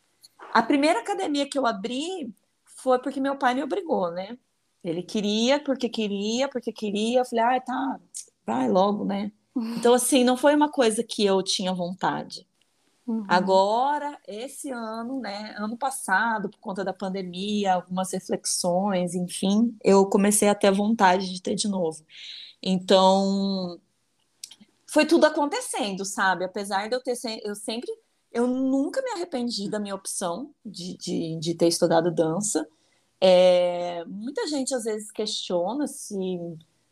A primeira academia que eu abri foi porque meu pai me obrigou, né? Ele queria, porque queria, porque queria. Eu falei, ah, tá, vai logo, né? Uhum. Então, assim, não foi uma coisa que eu tinha vontade. Uhum. Agora, esse ano, né, ano passado, por conta da pandemia, algumas reflexões, enfim, eu comecei a ter vontade de ter de novo. Então, foi tudo acontecendo, sabe? Apesar de eu ter, eu sempre, eu nunca me arrependi da minha opção de, de, de ter estudado dança. É, muita gente às vezes questiona se,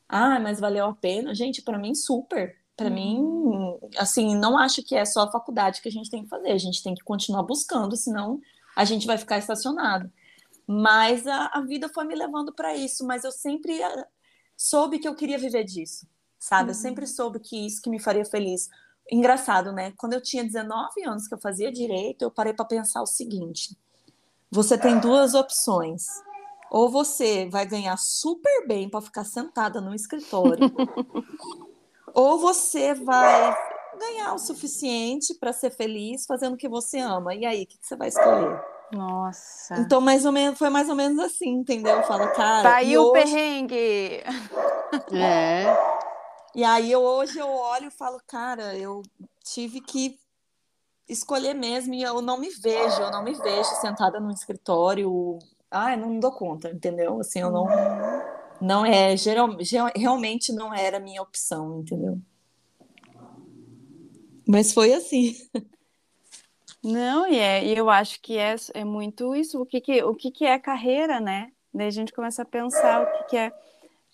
ah, mas valeu a pena. Gente, para mim, super. Para mim, assim, não acho que é só a faculdade que a gente tem que fazer, a gente tem que continuar buscando, senão a gente vai ficar estacionado. Mas a, a vida foi me levando para isso, mas eu sempre ah, soube que eu queria viver disso, sabe? Uhum. Eu sempre soube que isso que me faria feliz. Engraçado, né? Quando eu tinha 19 anos que eu fazia direito, eu parei para pensar o seguinte: você tem duas opções. Ou você vai ganhar super bem para ficar sentada no escritório, ou você vai ganhar o suficiente para ser feliz fazendo o que você ama. E aí, o que, que você vai escolher? Nossa. Então, mais ou menos, foi mais ou menos assim, entendeu? Fala, cara. Tá aí o hoje... perrengue. É. E aí eu, hoje eu olho e falo, cara, eu tive que escolher mesmo e eu não me vejo, eu não me vejo sentada no escritório. Ah, eu não dou conta, entendeu? Assim, eu não. Não é, geral, realmente não era a minha opção, entendeu? Mas foi assim. Não, e, é, e eu acho que é, é muito isso. O que, que, o que, que é carreira, né? Daí a gente começa a pensar o que, que é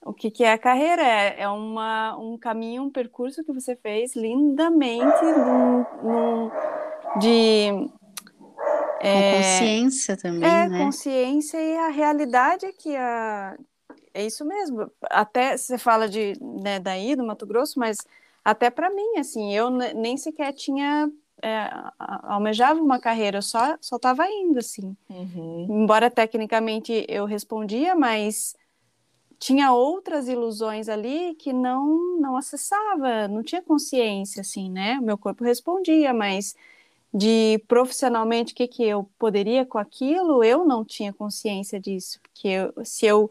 o que, que é a carreira. É, é uma, um caminho, um percurso que você fez lindamente num, num, de é, consciência também, é, né? consciência e a realidade é que a, é isso mesmo. Até você fala de né, daí do Mato Grosso, mas até para mim, assim, eu nem sequer tinha é, almejava uma carreira, eu só só estava indo assim. Uhum. Embora tecnicamente eu respondia, mas tinha outras ilusões ali que não não acessava, não tinha consciência assim, né? O meu corpo respondia, mas de profissionalmente o que que eu poderia com aquilo, eu não tinha consciência disso, porque eu, se eu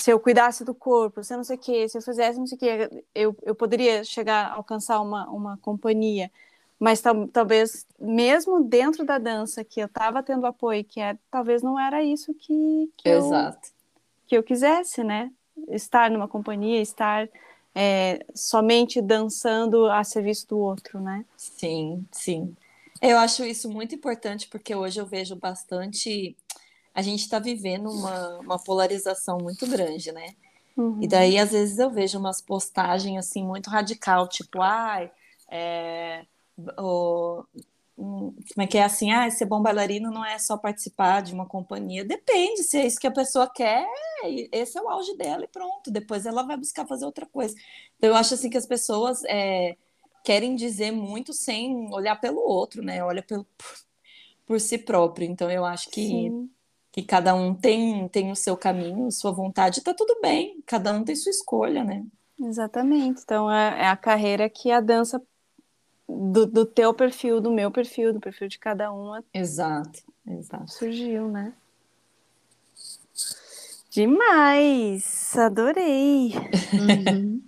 se eu cuidasse do corpo, se eu não sei o que, se eu fizesse não sei o que, eu, eu poderia chegar a alcançar uma, uma companhia. Mas tal, talvez, mesmo dentro da dança, que eu estava tendo apoio, que é, talvez não era isso que, que, Exato. Eu, que eu quisesse, né? Estar numa companhia, estar é, somente dançando a serviço do outro, né? Sim, sim. Eu acho isso muito importante, porque hoje eu vejo bastante a gente está vivendo uma, uma polarização muito grande, né? Uhum. E daí, às vezes, eu vejo umas postagens assim muito radical, tipo, ai, é, o, hum, como é que é assim, ah, ser bom bailarino não é só participar de uma companhia. Depende, se é isso que a pessoa quer, esse é o auge dela e pronto. Depois ela vai buscar fazer outra coisa. Então, eu acho assim que as pessoas é, querem dizer muito sem olhar pelo outro, né? Olha pelo, por, por si próprio. Então, eu acho que. Sim que cada um tem, tem o seu caminho, sua vontade, tá tudo bem, cada um tem sua escolha, né? Exatamente. Então é, é a carreira que a dança do, do, teu perfil, do meu perfil, do perfil de cada um. Exato, exato. Surgiu, né? Demais! Adorei! Uhum.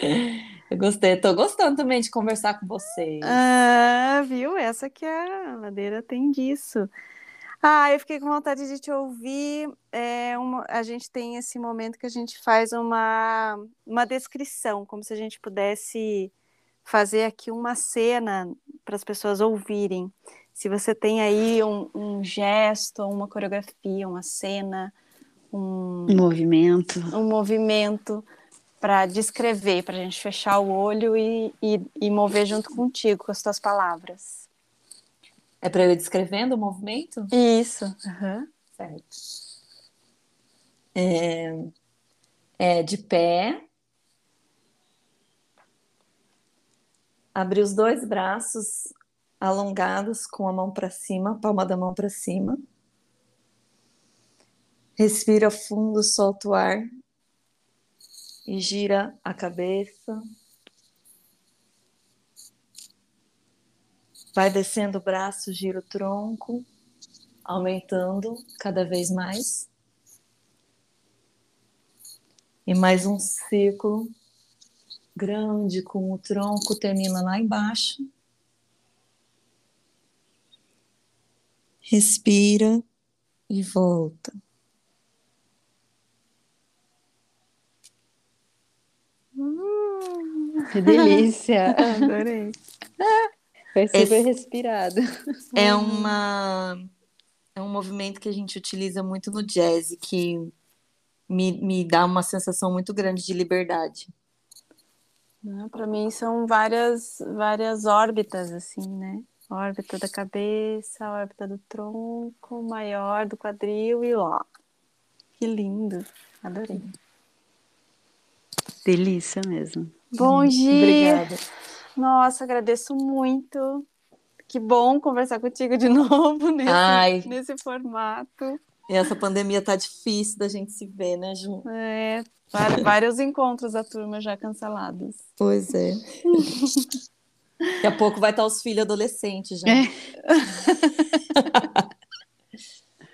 Eu gostei, tô gostando também de conversar com vocês. Ah, viu? Essa que é a ladeira tem disso. Ah, eu fiquei com vontade de te ouvir. É uma, a gente tem esse momento que a gente faz uma, uma descrição, como se a gente pudesse fazer aqui uma cena para as pessoas ouvirem. Se você tem aí um, um gesto, uma coreografia, uma cena, um, um movimento, um movimento para descrever, para a gente fechar o olho e, e, e mover junto contigo com as tuas palavras. É para eu ir descrevendo o movimento? Isso. Uhum. Certo. É, é de pé. Abrir os dois braços alongados com a mão para cima, palma da mão para cima. Respira fundo, solta o ar e gira a cabeça. Vai descendo o braço, gira o tronco, aumentando cada vez mais. E mais um círculo grande com o tronco termina lá embaixo. Respira e volta. Que delícia! Adorei. Foi super Esse respirado. É uma é um movimento que a gente utiliza muito no jazz, que me, me dá uma sensação muito grande de liberdade. Para mim são várias várias órbitas assim, né? Órbita da cabeça, órbita do tronco, maior do quadril e ó. Que lindo. Adorei. Delícia mesmo. Bom dia. Obrigada. Nossa, agradeço muito. Que bom conversar contigo de novo nesse, nesse formato. E essa pandemia tá difícil da gente se ver, né, Ju? É, vários encontros da turma já cancelados. Pois é. Daqui a pouco vai estar os filhos adolescentes já. É.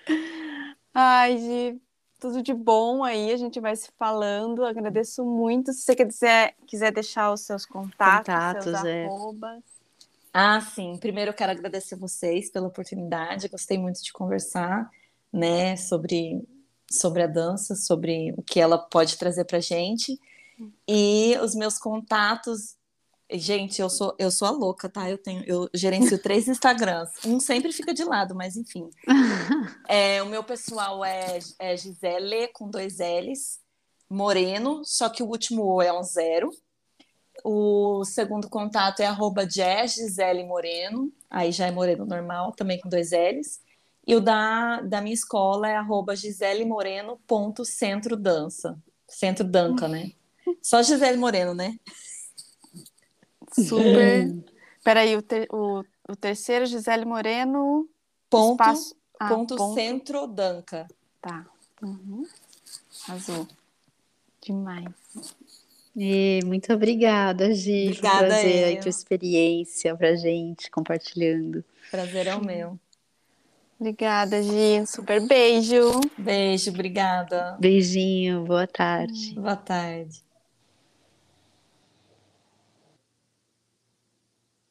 Ai, Gi, tudo de bom aí, a gente vai se falando. Agradeço muito. Se você quiser, quiser deixar os seus contatos, contatos seus é. arrobas. Ah, sim. Primeiro eu quero agradecer vocês pela oportunidade. Gostei muito de conversar, né, sobre sobre a dança, sobre o que ela pode trazer para gente. E os meus contatos, gente, eu sou eu sou a louca, tá? Eu tenho eu gerencio três Instagrams. Um sempre fica de lado, mas enfim. É, o meu pessoal é, é Gisele com dois L's, Moreno, só que o último O é um zero. O segundo contato é arroba Gisele Moreno, aí já é Moreno normal, também com dois L's. E o da, da minha escola é arroba giselemoreno.centrodança. Centro Danca, né? Só Gisele Moreno, né? Super. Peraí, o, ter, o, o terceiro, Gisele Moreno. Ponto, espaço... ah, ponto, ponto Centro Danca. Tá. Uhum. Azul. Demais. E muito obrigada, Gi, obrigada por trazer aí tua experiência pra gente, compartilhando. Prazer é o meu. Obrigada, Gi. super beijo. Beijo, obrigada. Beijinho, boa tarde. Boa tarde.